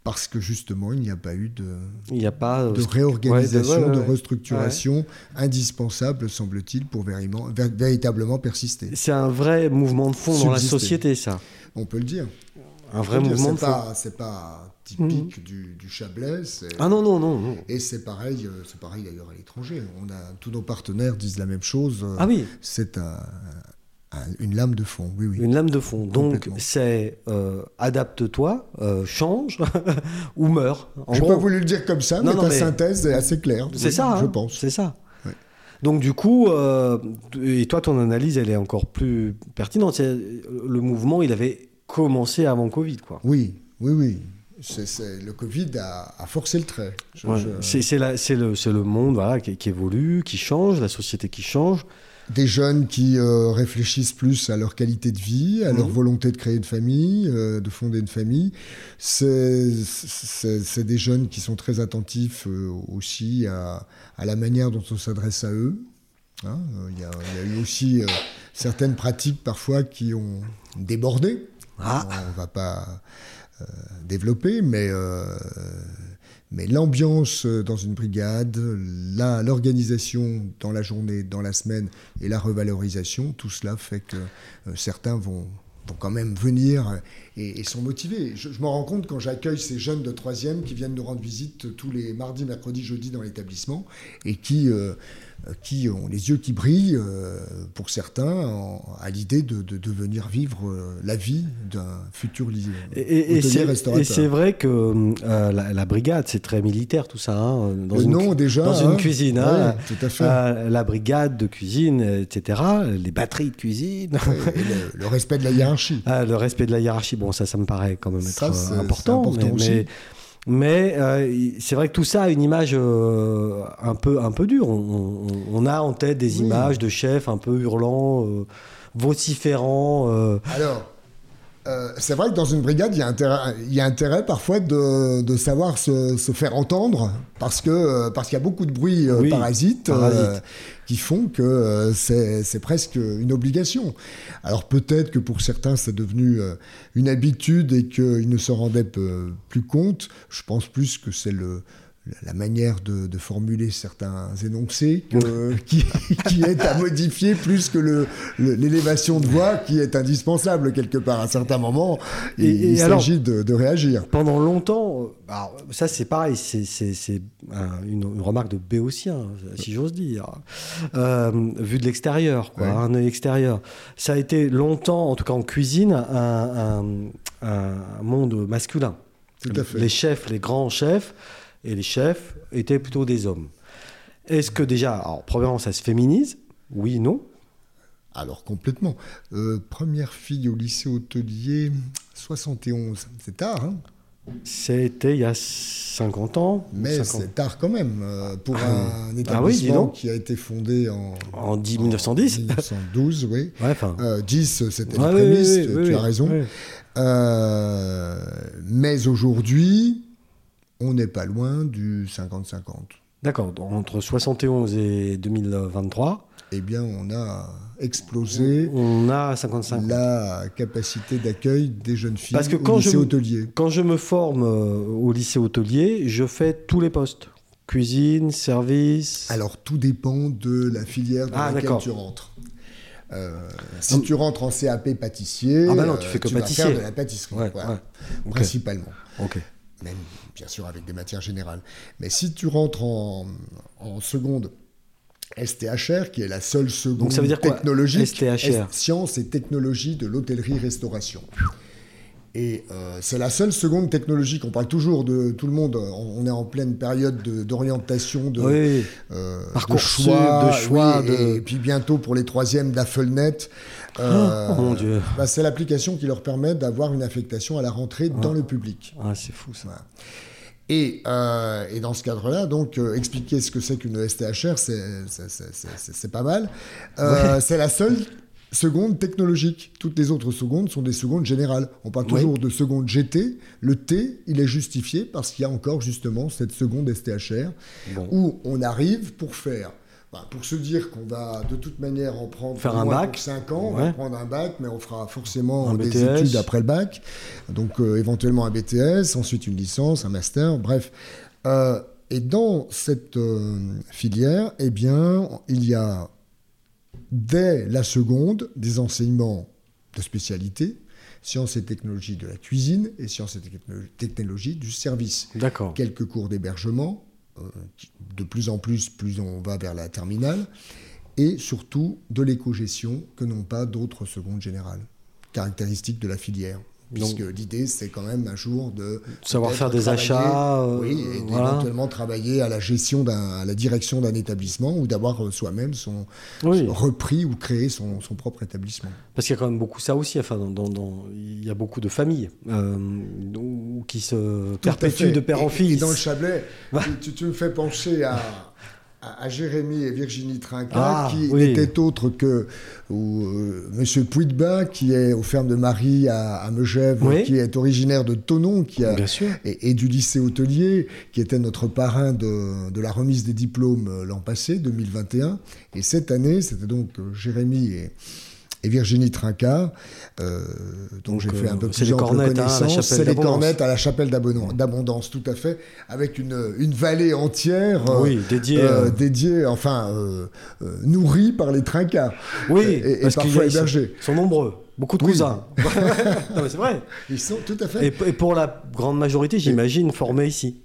parce que justement il n'y a pas eu de, Il n'y a pas. de réorganisation, ouais, ouais, de restructuration indispensable, semble-t-il, pour véritablement, vé- véritablement persister. C'est un vrai mouvement de fond dans la société, ça. On peut le dire. Un vrai dire, mouvement de C'est fond. pas, c'est pas typique du, du Chablais. Ah non, non, non, non. Et c'est pareil, euh, c'est pareil d'ailleurs à l'étranger. On a tous nos partenaires disent la même chose. euh, Ah oui, C'est un- une lame de fond. Oui, oui. une lame de fond. Donc, c'est euh, adapte-toi, euh, change ou meurs. Je n'ai pas voulu le dire comme ça, Non, mais non, ta mais- synthèse est assez claire. c'est Oui, ça, Je hein, pense. C'est ça. Ouais. Donc, du coup, euh, et toi, ton analyse, elle est encore plus pertinente. Le mouvement, il avait commencé avant Covid, quoi. Oui, oui, oui. C'est- c'est- le Covid a, a forcé le trait. Je- Ouais. je- le, c'est le monde voilà, qui, qui évolue, qui change, la société qui change. Des jeunes qui euh, réfléchissent plus à leur qualité de vie, à leur Mhm. volonté de créer une famille, euh, de fonder une famille. C'est des jeunes qui sont très attentifs euh, aussi à, à la manière dont on s'adresse à eux. Hein, Il y, a, il y a eu aussi certaines pratiques parfois qui ont débordé. Ah. On ne va pas développer, mais, mais l'ambiance dans une brigade, l'organisation dans la journée, dans la semaine et la revalorisation, tout cela fait que euh, certains vont, vont quand même venir et, et sont motivés. Je, je m'en rends compte quand j'accueille ces jeunes de troisième qui viennent nous rendre visite tous les mardis, mercredis, jeudis dans l'établissement et qui, euh, qui ont les yeux qui brillent, euh, pour certains, en- à l'idée de, de, de venir vivre euh, la vie d'un futur li- Et, et- et c'est- et restaurateur. c'est vrai que la, la brigade, c'est très militaire tout ça. hein, dans une, nom déjà. dans une hein. cuisine, hein. Tout à fait. la brigade de cuisine, etc. Les batteries de cuisine. Ouais, et le, le respect de la hiérarchie. Ah, le respect de la hiérarchie, bon, ça, ça me paraît quand même être Ça, euh, important. mais mais, mais, euh, c'est vrai que tout ça a une image euh, un, peu, un peu dure. On, on- on a en tête des Oui. images de chefs un peu hurlants. euh, vociférant. euh, Alors, c'est vrai que dans une brigade, il y a intérêt, il y a intérêt parfois de, de savoir se, se faire entendre parce que parce qu'il y a beaucoup de Oui, euh, parasites. Font que euh, c'est presque une obligation. Alors peut-être que pour certains c'est devenu euh, une habitude et qu'ils ne se rendaient peu- plus compte. Je pense plus que c'est le la manière de, de formuler certains énoncés que- qui, qui est à modifier plus que l'élévation de voix qui est indispensable quelque part. À certains moments, il, Et- et il s'agit de, de réagir. pendant longtemps, euh, alors, ça c'est pareil, c'est c'est- c'est un- une, une remarque de béotien, si j'ose dire, Euh, vu de l'extérieur, Ouais. un œil extérieur. Ça a été longtemps, en tout cas en cuisine, un, un- un monde masculin. Tout à fait. Les chefs, les grands chefs et les chefs étaient plutôt des hommes. Est-ce que déjà, alors premièrement, ça se féminise? Oui, non? Alors complètement. Euh, première fille au lycée hôtelier, 71. C'est tard, hein? C'était il y a 50 ans mais 50 c'est tard quand même euh, pour Ah. un Ah oui, établissement qui a été fondé en, En 10 1910 1912, oui. Ouais. Euh, 10, c'était Ouais, les oui, oui, oui, tu as raison. Euh, mais aujourd'hui, on n'est pas loin du 50-50. D'accord, entre 71 et 2023, Eh bien, on a explosé on a 55. la capacité d'accueil des jeunes filles Parce que au quand lycée je- hôtelier. Quand je me forme euh, au lycée hôtelier, je fais tous les postes. Cuisine, service. Alors, tout dépend de la filière dans Ah, laquelle tu rentres. Euh, si tu rentres en CAP pâtissier, Ah bah non, tu euh, fais que vas pâtissier. faire de la pâtisserie, Ouais, ouais. Principalement. Ok. même bien sûr avec des matières générales. Mais si tu rentres en, en seconde STHR, qui est la seule seconde Donc ça veut dire quoi, technologique, STHR? Sciences et technologies de l'hôtellerie-restauration. Et euh, c'est la seule seconde technologique. On parle toujours de tout le monde. On est en pleine période de- d'orientation, de, Oui. euh, de Parcoursup, choix, de choix, oui, de- Et, puis bientôt pour les troisièmes d'Affelnet. Euh, Oh, mon Dieu. bah, c'est l'application qui leur permet d'avoir une affectation à la rentrée dans le public. Ah, c'est fou ça. Et, euh, et dans ce cadre-là, donc, euh, expliquer ce que c'est qu'une STHR, c'est- pas mal. C'est la seule seconde technologique. Toutes les autres secondes sont des secondes générales. On parle toujours de seconde GT. Le T, il est justifié parce qu'il y a encore justement cette seconde STHR Bon. où on arrive pour faire. Bah, pour se dire qu'on va de toute manière en prendre Faire un bac. pour 5 ans, on va prendre un bac, mais on fera forcément Un des BTS. études après le bac. Donc euh, éventuellement un BTS, ensuite une licence, un master, bref. Euh, et dans cette euh, filière, eh bien, il y a dès la seconde des enseignements de spécialité, sciences et technologies de la cuisine et sciences et techno- technologies du service. D'accord. Quelques cours d'hébergement, de plus en plus, plus on va vers la terminale, et surtout de l'éco-gestion que n'ont pas d'autres secondes générales, caractéristiques de la filière. Puisque l'idée, c'est quand même un jour de Savoir faire des achats, euh, oui, et voilà. d'éventuellement travailler à la gestion d'un, à la direction d'un établissement ou d'avoir euh, soi-même son Oui. repris ou créé son, son propre établissement. Parce qu'il y a quand même beaucoup ça aussi. Enfin, dans, dans- dans- il y a beaucoup de familles euh, qui se Tout perpétuent de père Et- en fils. Et dans le Chablais, tu, tu me fais penser à, à, à Jérémy et Virginie Trinquet, Ah, qui oui. n'étaient autres que ou, euh, Monsieur qui est aux fermes de Marie à, à Megève, Oui. qui est originaire de Tonon, qui a, Bien sûr. et, et du lycée hôtelier, qui était notre parrain de, de la remise des diplômes euh, l'an passé, 2021. Et cette année, c'était donc euh, Jérémy et, et Virginie Trinquart, euh, dont j'ai fait un peu euh, c'est plus les ample cornettes, hein, à la connaissance. chapelle c'est les d'Abondance. cornettes à la chapelle d'Abondance, tout à fait, avec une, une vallée entière euh, Oui, dédiée, euh, dédiée, enfin, nourrie par les Trinquards. Oui, et, parce parfois a- ils sont- hébergés. ils sont nombreux. Beaucoup de Oui. cousins. c'est vrai. Ils sont tout à fait. Et, et pour la grande majorité, j'imagine, formés ici.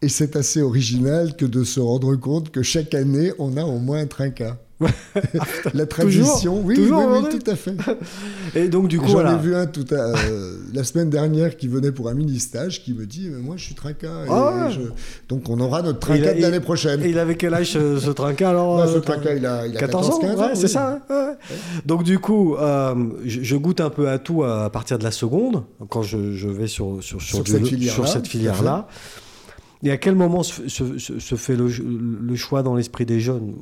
Et c'est assez original que de se rendre compte que chaque année, on a au moins un trinquat. la tradition, oui, toujours oui, tout à fait. Et donc, du coup, J'en voilà. ai vu un tout à- euh, la semaine dernière qui venait pour un mini-stage qui me dit Moi, je suis trinquat. Et Ah ouais. je- Donc, on aura notre de l'année prochaine. Et il avait quel âge ce, ce trinquat alors Non, ce euh, trinquat, il a, il a 14 ans, 14-15 ouais, ans. c'est ça. ouais. Donc du coup, euh, je, je goûte un peu à tout à partir de la seconde, quand je, je vais sur, sur, Sur du- cette filière-là, sur cette tout à filière-là. Et à quel moment se, se- se- se fait le, le choix dans l'esprit des jeunes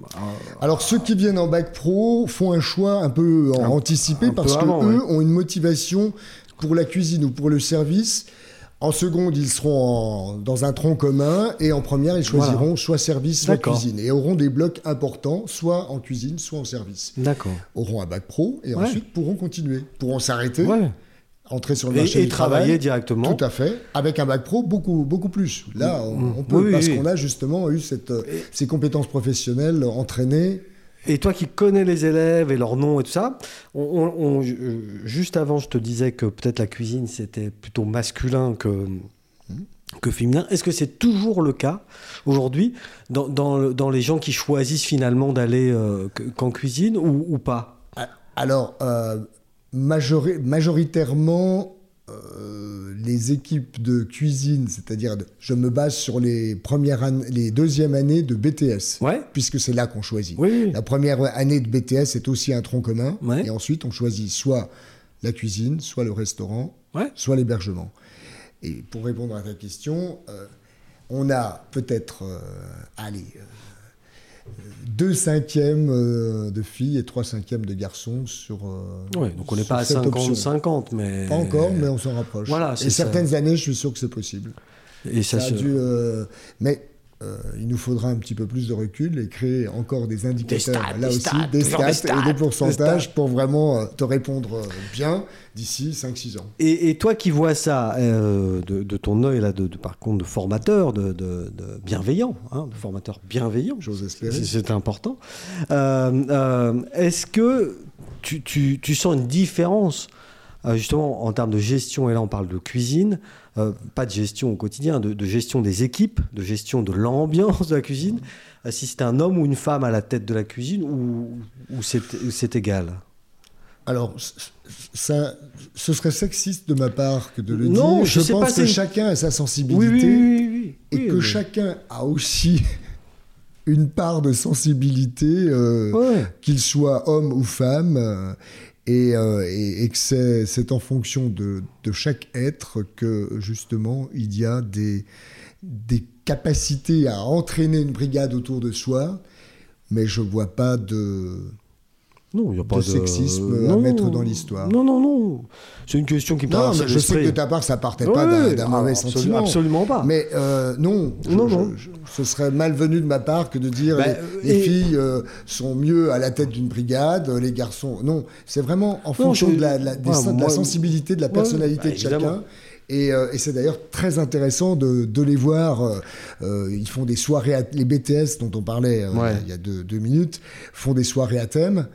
Alors ceux qui viennent en bac pro font un choix un peu Un- anticipé un parce que avant, eux ouais. ont une motivation pour la cuisine ou pour le service. En seconde, ils seront en- dans un tronc commun et en première, ils choisiront soit service, soit cuisine et auront des blocs importants, soit en cuisine, soit en service. D'accord. Auront un bac pro et Ouais. ensuite pourront continuer, pourront s'arrêter, Ouais. Entrer sur le marché et du travail. travailler directement. Tout à fait. Avec un bac pro, beaucoup, beaucoup plus. Là, on, Mm. on peut, Oui, parce oui. qu'on a justement eu cette, euh, ces compétences professionnelles entraînées. Et toi qui connais les élèves et leurs noms et tout ça, on, on- on- euh, juste avant, je te disais que peut-être la cuisine, c'était plutôt masculin que, que féminin. Est-ce que c'est toujours le cas aujourd'hui dans, dans le- dans les gens qui choisissent finalement d'aller euh, que- qu'en cuisine ou, ou pas? Alors, euh, majori- majoritairement, euh, les équipes de cuisine, c'est-à-dire, je me base sur les premières les deuxièmes années de BTS, Ouais puisque c'est là qu'on choisit. Oui. La première année de BTS est aussi un tronc commun, Ouais. et ensuite on choisit soit la cuisine, soit le restaurant, Ouais. soit l'hébergement. Et pour répondre à ta question, euh, on a peut-être, euh, allez, euh, deux cinquièmes euh, de filles et trois cinquièmes de garçons sur. euh, Ouais, donc on n'est pas à cette option. 50-50, mais. Pas encore, mais on s'en rapproche. Voilà, et ça. certaines années, je suis sûr que c'est possible. Et ça, Ça a se- dû, euh, mais euh, il nous faudra un petit peu plus de recul et créer encore des indicateurs, stats, là des aussi, stats, des stats, des stats, et des pourcentages pour vraiment euh, te répondre euh, bien d'ici 5-6 ans. Et, et toi qui vois ça euh, de, de ton œil, là, de, de- par contre, de formateur, de, de- de bienveillant, hein, de formateur bienveillant, J'ose espérer. c'est c'est important. Euh, euh, Est-ce que tu, tu- tu sens une différence, euh, justement, en termes de gestion, et là on parle de cuisine, euh, pas de gestion au quotidien, de, de gestion des équipes, de gestion de l'ambiance de la cuisine, euh, si c'est un homme ou une femme à la tête de la cuisine, ou, ou c'est égal? Alors, ça, ce serait sexiste de ma part que de le Non, dire. je Je, sais pense pas, que chacun a sa sensibilité oui, oui, oui, oui. et que mais- chacun a aussi une part de sensibilité, euh, Ouais. qu'il soit homme ou femme, euh, et, euh, et- et que c'est en fonction de, de chaque être que justement il y a des, des capacités à entraîner une brigade autour de soi, mais je vois pas de... Non, il n'y a pas de de sexisme à mettre dans l'histoire. Non, non, non. C'est une question qui me Non, mais je sais que de ta part ça partait pas d'un- Ouais, non, mauvais absolu- sentiment. Absolument pas. Mais euh, non, je- Non, non. je- ce serait malvenu de ma part que de dire Bah, les, les et- filles euh, sont mieux à la tête d'une brigade, euh, les garçons. Non, c'est vraiment en fonction de, la, de la- des ouais, sen- de la moi- sensibilité, de la personnalité bah, de chacun. évidemment. Et, euh, et c'est d'ailleurs très intéressant de, de les voir. euh, euh, ils font des soirées, à- les BTS dont on parlait euh, Ouais. il y a deux, deux minutes, font des soirées à thème.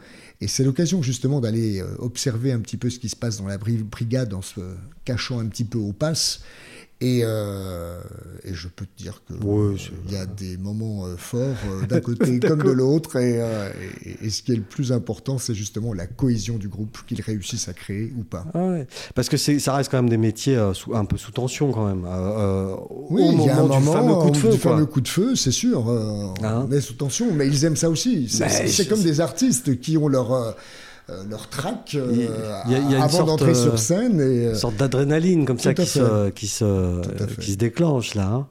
Et c'est l'occasion justement d'aller euh, observer un petit peu ce qui se passe dans la bri- brigade en se cachant un petit peu au pass. Et, euh, et je peux te dire que Ouais, euh, il y a des moments euh, forts d'un côté comme de l'autre. Et, et- et ce qui est le plus important, c'est justement la cohésion du groupe qu'ils réussissent à créer ou pas. Ah ouais. Parce que ça reste quand même des métiers euh, sous- un peu sous tension quand même. euh, Oui, au il y a un moment du moment fameux coup de du feu. quoi. fameux coup de feu, c'est sûr. Hein on est sous tension, mais ils aiment ça aussi. C'est comme des artistes qui ont leur leur track euh, avant d'entrer euh, sur scène. Et, euh, Une sorte d'adrénaline comme ça qui se, qui, se, qui se déclenche là. hein.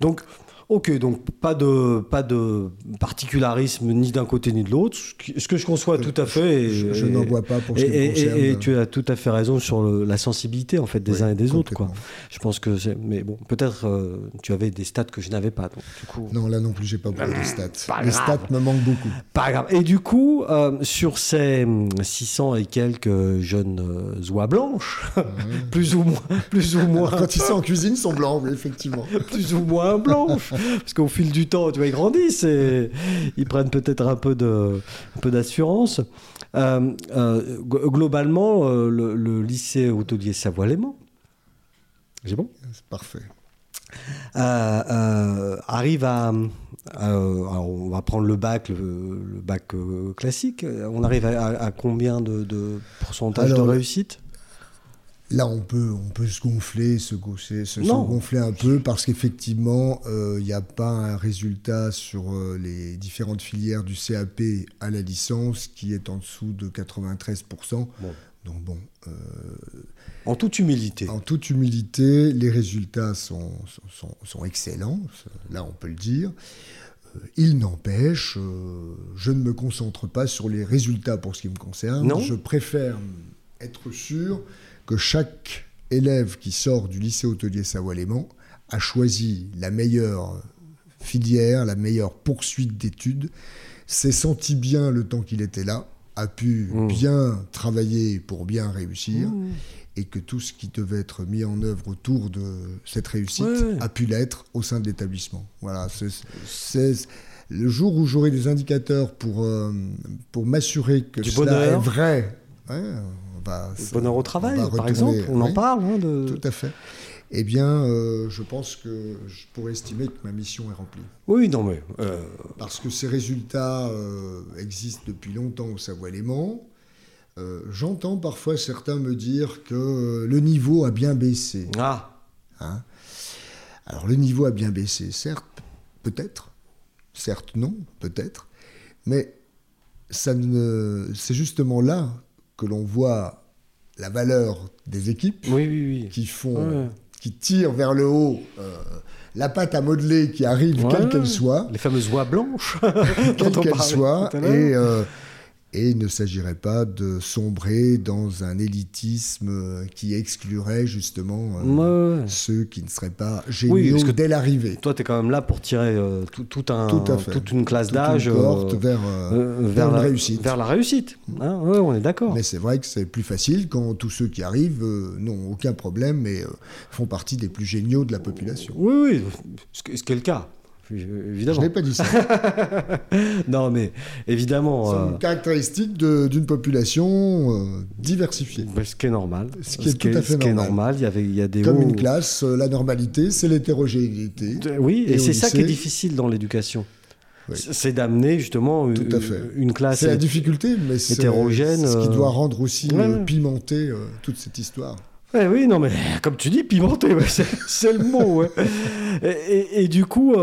Donc, ok, donc pas de, pas de particularisme ni d'un côté ni de l'autre, ce que je conçois tout à fait. et- je n'en vois pas pour ce Et, qui me et- concerne. et- et tu as tout à fait raison sur le- la sensibilité en fait des Oui, uns et des autres quoi. Je pense que c'est mais bon peut-être euh, tu avais des stats que je n'avais pas donc du coup Non, là non plus, j'ai pas beaucoup de stats. pas Les grave. stats me manquent beaucoup. pas grave. Et du coup euh, sur ces hum, 600 et quelques jeunes euh, oies blanches plus ou moins plus ou moins Quand ils sont en cuisine, ils sont blancs, oui, effectivement. plus ou moins blanches. Parce qu'au fil du temps, tu vois, ils grandissent et ils prennent peut-être un peu de, un peu d'assurance. Euh, euh, glo- globalement, euh, le, le lycée hôtelier Savoie-Léman, c'est bon, C'est parfait. arrive à, alors on va prendre le bac, le, le bac classique. On arrive à, à- à combien de, de pourcentage Alors, de réussite? Là, on peut, on peut se gonfler, se, gaucher, se, gonfler un peu parce qu'effectivement, euh, il n'y a pas un résultat sur euh, les différentes filières du CAP à la licence qui est en dessous de 93%, Bon. Donc bon. en toute humilité. En toute humilité, les résultats sont, sont, sont excellents, là on peut le dire. Il n'empêche, je ne me concentre pas sur les résultats pour ce qui me concerne. Non. Je préfère être sûr que chaque élève qui sort du lycée hôtelier Savoie-Léman a choisi la meilleure filière, la meilleure poursuite d'études, s'est senti bien le temps qu'il était là, a pu Mmh. bien travailler pour bien réussir, Mmh. et que tout ce qui devait être mis en œuvre autour de cette réussite Ouais. a pu l'être au sein de l'établissement. Voilà, c'est le jour où j'aurai des indicateurs pour, euh, pour m'assurer que Du cela bonheur. est vrai. ouais, va- Bonheur au travail, par retourner- exemple, on en parle. hein, de... Tout à fait. Eh bien, euh, je pense que je pourrais estimer que ma mission est remplie. Oui, non, mais. euh, Parce que ces résultats euh, existent depuis longtemps au Savoie-Léman. J'entends parfois certains me dire que le niveau a bien baissé. Ah, hein. Alors, le niveau a bien baissé, certes, peut-être. Certes, non, peut-être. Mais ça ne... c'est justement là que l'on voit la valeur des équipes oui, oui, oui. qui font, Ouais. qui tirent vers le haut euh, la pâte à modeler qui arrive, Ouais. quelle qu'elle soit, Les fameuses voix blanches. quelle qu'elle soit, et, euh, et il ne s'agirait pas de sombrer dans un élitisme euh, qui exclurait justement euh, Ouais, ouais. ceux qui ne seraient pas Oui, géniaux parce que dès l'arrivée. Toi, tu es quand même là pour tirer euh, tout, tout un, Tout toute une classe d'âge euh, vers, vers la réussite. Vers la réussite. Hein, ouais, on est d'accord. Mais c'est vrai que c'est plus facile quand tous ceux qui arrivent n'ont aucun problème et font partie des plus géniaux de la population. Oui, oui, ce qui est le cas, Je évidemment. n'ai pas dit ça. non, mais évidemment, C'est euh, une caractéristique de- d'une population euh, diversifiée. ce qui est normal. Ce qui est tout à fait ce qui est normal. normal. Il y, avait, il y a des Comme hauts- une classe, euh, la normalité, c'est l'hétérogénéité. Oui, et, c'est ça qui est difficile dans l'éducation. Oui. C'est d'amener justement Tout à une, fait. une classe. C'est la difficulté, mais c'est ce qui euh, doit rendre aussi ouais, euh, ouais. pimenter euh, toute cette histoire. Ouais, oui, non, mais comme tu dis, pimenté, c'est le mot. Et, et- et du coup, euh,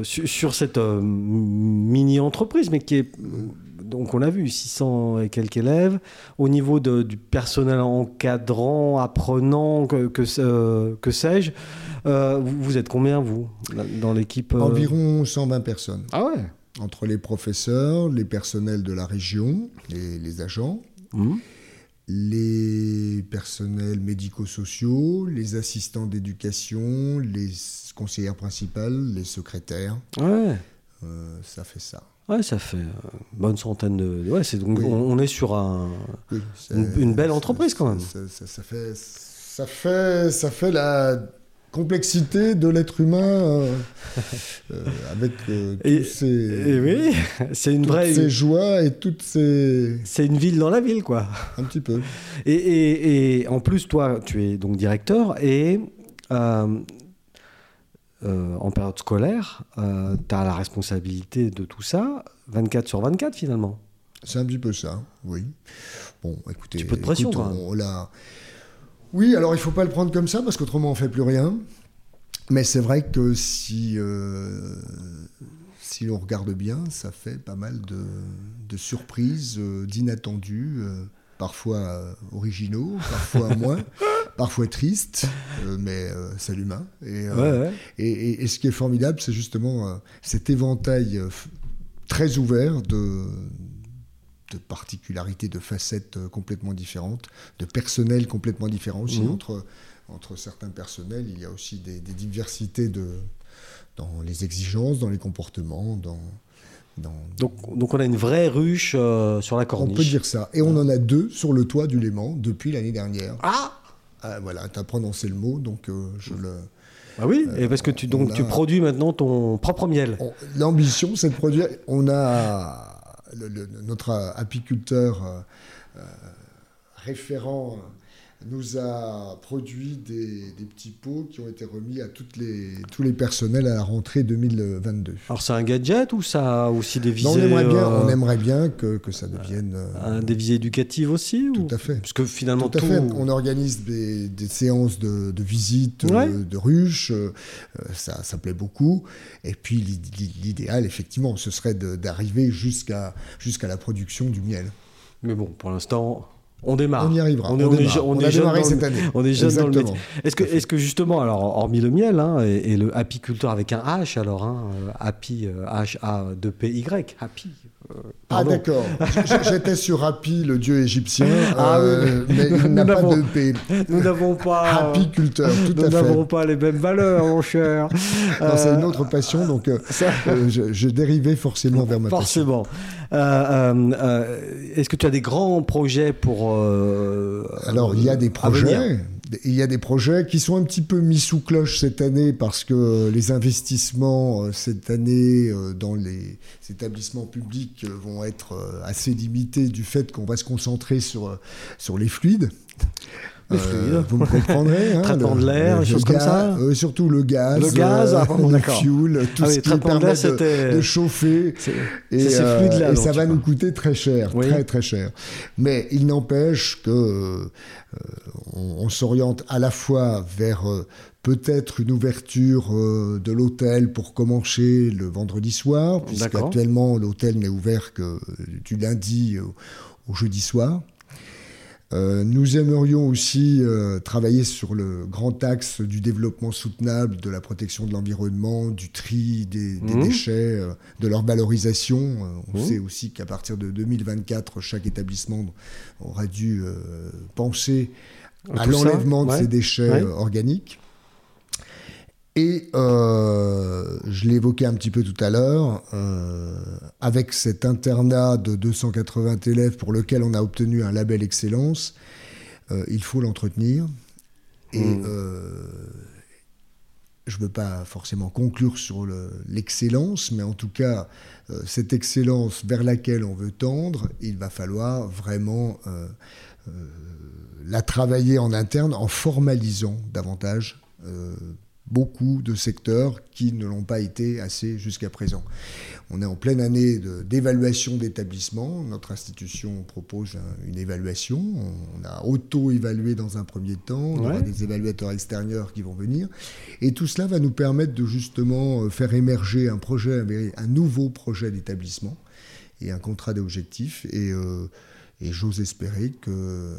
euh, sur, sur cette euh, mini-entreprise, mais qui est. Donc, on a vu 600 et quelques élèves. Au niveau de- du personnel encadrant, apprenant, que, que, euh, que sais-je, euh, vous, êtes combien, vous, dans l'équipe euh Environ 120 personnes, Ah ouais entre les professeurs, les personnels de la région, les, les agents, Mhm. Les personnels médico-sociaux, les assistants d'éducation, les conseillères principales, les secrétaires. Ouais. Euh, ça fait ça. Ouais, ça fait euh, une bonne centaine de. Ouais, c'est donc Oui. on, on est sur un. Oui, Une- une belle entreprise, quand même. Ça, ça- ça fait, ça, fait, ça fait la complexité de l'être humain euh, euh, avec euh, Et- tous ces, Et oui, c'est une toutes vraie. ces joies et toutes ces... C'est une ville dans la ville, quoi. Un petit peu. Et, et- et en plus, toi, tu es donc directeur et en période scolaire, tu as la responsabilité de tout ça, 24 sur 24 finalement. C'est un petit peu ça, oui. Bon, écoutez... Petit peu de pression, écoute, on Oui, alors il faut pas le prendre comme ça, parce qu'autrement on fait plus rien. Mais c'est vrai que si... euh, Si l'on regarde bien, ça fait pas mal de, de surprises, euh, d'inattendus, euh, parfois originaux, parfois moins, parfois tristes, mais c'est l'humain. Et, Ouais, ouais. et, et- et ce qui est formidable, c'est justement cet éventail très ouvert de, de particularités, de facettes euh, complètement différentes, de personnels complètement différents aussi. Mhm. Entre, entre certains personnels, il y a aussi des, des diversités de, dans les exigences, dans les comportements, dans... dans Donc, donc on a une vraie ruche euh, sur la on corniche. peut dire ça. Et on en a deux sur le toit du Léman depuis l'année dernière. Ah Ah, voilà, tu as prononcé le mot, donc euh, je le... Ah oui, et parce que tu, donc, on tu produis maintenant ton propre miel. On- L'ambition, c'est de produire. On a notre apiculteur euh, euh, référent nous a produit des, des petits pots qui ont été remis à toutes les, tous les personnels à la rentrée 2022. Alors c'est un gadget ou ça a aussi des visées Non, on aimerait bien, euh, on aimerait bien que, que ça devienne. euh, des visées éducatives aussi tout ou... à fait. Parce que finalement Tout à tout... fait. On organise des, des séances de, de visite, Ouais. euh, de ruches. euh, euh, ça, ça plaît beaucoup. Et puis l'i- l'idéal, effectivement, ce serait d'arriver jusqu'à jusqu'à la production du miel. Mais bon, pour l'instant, On démarre. On y arrivera. On, est, on, est, on, a démarré cette année. On est jeune dans le métier. Est-ce que, est que justement, alors, hormis le miel hein, et, et, le apiculteur avec un H, alors, hein, Happy, H-A-2-P-Y, Happy. Euh, ah d'accord, j'étais sur Happy, le dieu égyptien, ah, euh, mais il n'a pas de P. Nous n'avons pas... Apiculteur, tout à fait. Nous n'avons pas les mêmes valeurs, mon cher. c'est une autre passion, donc euh, je, je, dérivais forcément vers ma forcément. passion. Est-ce que tu as des grands projets pour... Alors, il y a des projets il y a des projets qui sont un petit peu mis sous cloche cette année parce que les investissements euh, cette année euh, dans les établissements publics euh, vont être assez limités du fait qu'on va se concentrer sur, sur les fluides. Euh, vous me comprendrez. Hein, traitement de l'air, des choses comme ça. Euh, surtout le gaz, le, gaz, euh, le fuel, tout ah ce qui permet de, de, chauffer. Et, là, et ça va nous coûter très cher, très très cher. Mais il n'empêche que on, on s'oriente à la fois vers peut-être une ouverture de l'hôtel pour commencer le vendredi soir, puisqu'actuellement l'hôtel n'est ouvert que du lundi au jeudi soir. Euh, nous aimerions aussi euh, travailler sur le grand axe du développement soutenable, de la protection de l'environnement, du tri des, mmh. déchets, euh, de leur valorisation. on mmh. sait aussi qu'à partir de 2024, chaque établissement aura dû penser à l'enlèvement de ces déchets organiques. Et euh, je l'évoquais un petit peu tout à l'heure, euh, avec cet internat de 280 élèves pour lequel on a obtenu un label excellence, euh, il faut l'entretenir. Et mmh. je ne veux pas forcément conclure sur l'excellence, mais en tout cas, cette excellence vers laquelle on veut tendre, il va falloir vraiment la travailler en interne en formalisant davantage beaucoup de secteurs qui ne l'ont pas été assez jusqu'à présent. On est en pleine année d'évaluation d'établissements. Notre institution propose une évaluation. On a auto-évalué dans un premier temps. Il y aura des évaluateurs extérieurs qui vont venir. Et tout cela va nous permettre de justement euh, faire émerger un projet, un nouveau projet d'établissement et un contrat d'objectifs. Et, euh, et j'ose espérer que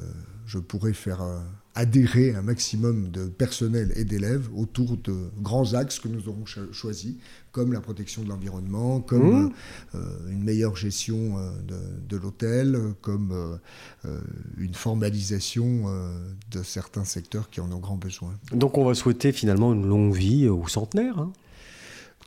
je pourrai faire euh, adhérer un maximum de personnel et d'élèves autour de grands axes que nous aurons choisis, comme la protection de l'environnement, comme mmh. euh, euh, une meilleure gestion de, l'hôtel, comme une formalisation de certains secteurs qui en ont grand besoin. Donc on va souhaiter finalement une longue vie aux centenaires hein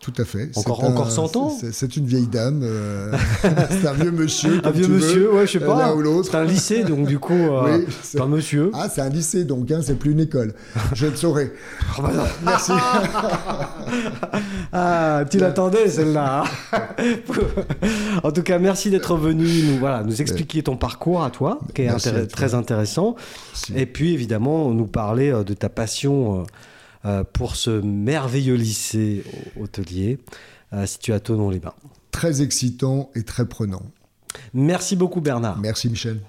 tout à fait. Encore, encore 100 ans C'est une vieille dame. Euh, c'est un vieux monsieur. un vieux monsieur, ouais, je sais pas. C'est un lycée, donc du coup, euh, c'est un monsieur. Ah, c'est un lycée, donc hein, c'est plus une école. Je le saurais. Oh, bah Merci. ah, tu l'attendais celle-là. Hein. en tout cas, merci d'être venu nous, voilà, nous expliquer ton parcours à toi, qui est très intéressant. Et puis, évidemment, nous parler euh, de ta passion euh, pour ce merveilleux lycée hôtelier euh, situé à Tonon-les-Bains. Très excitant et très prenant. Merci beaucoup Bernard. Merci Michel.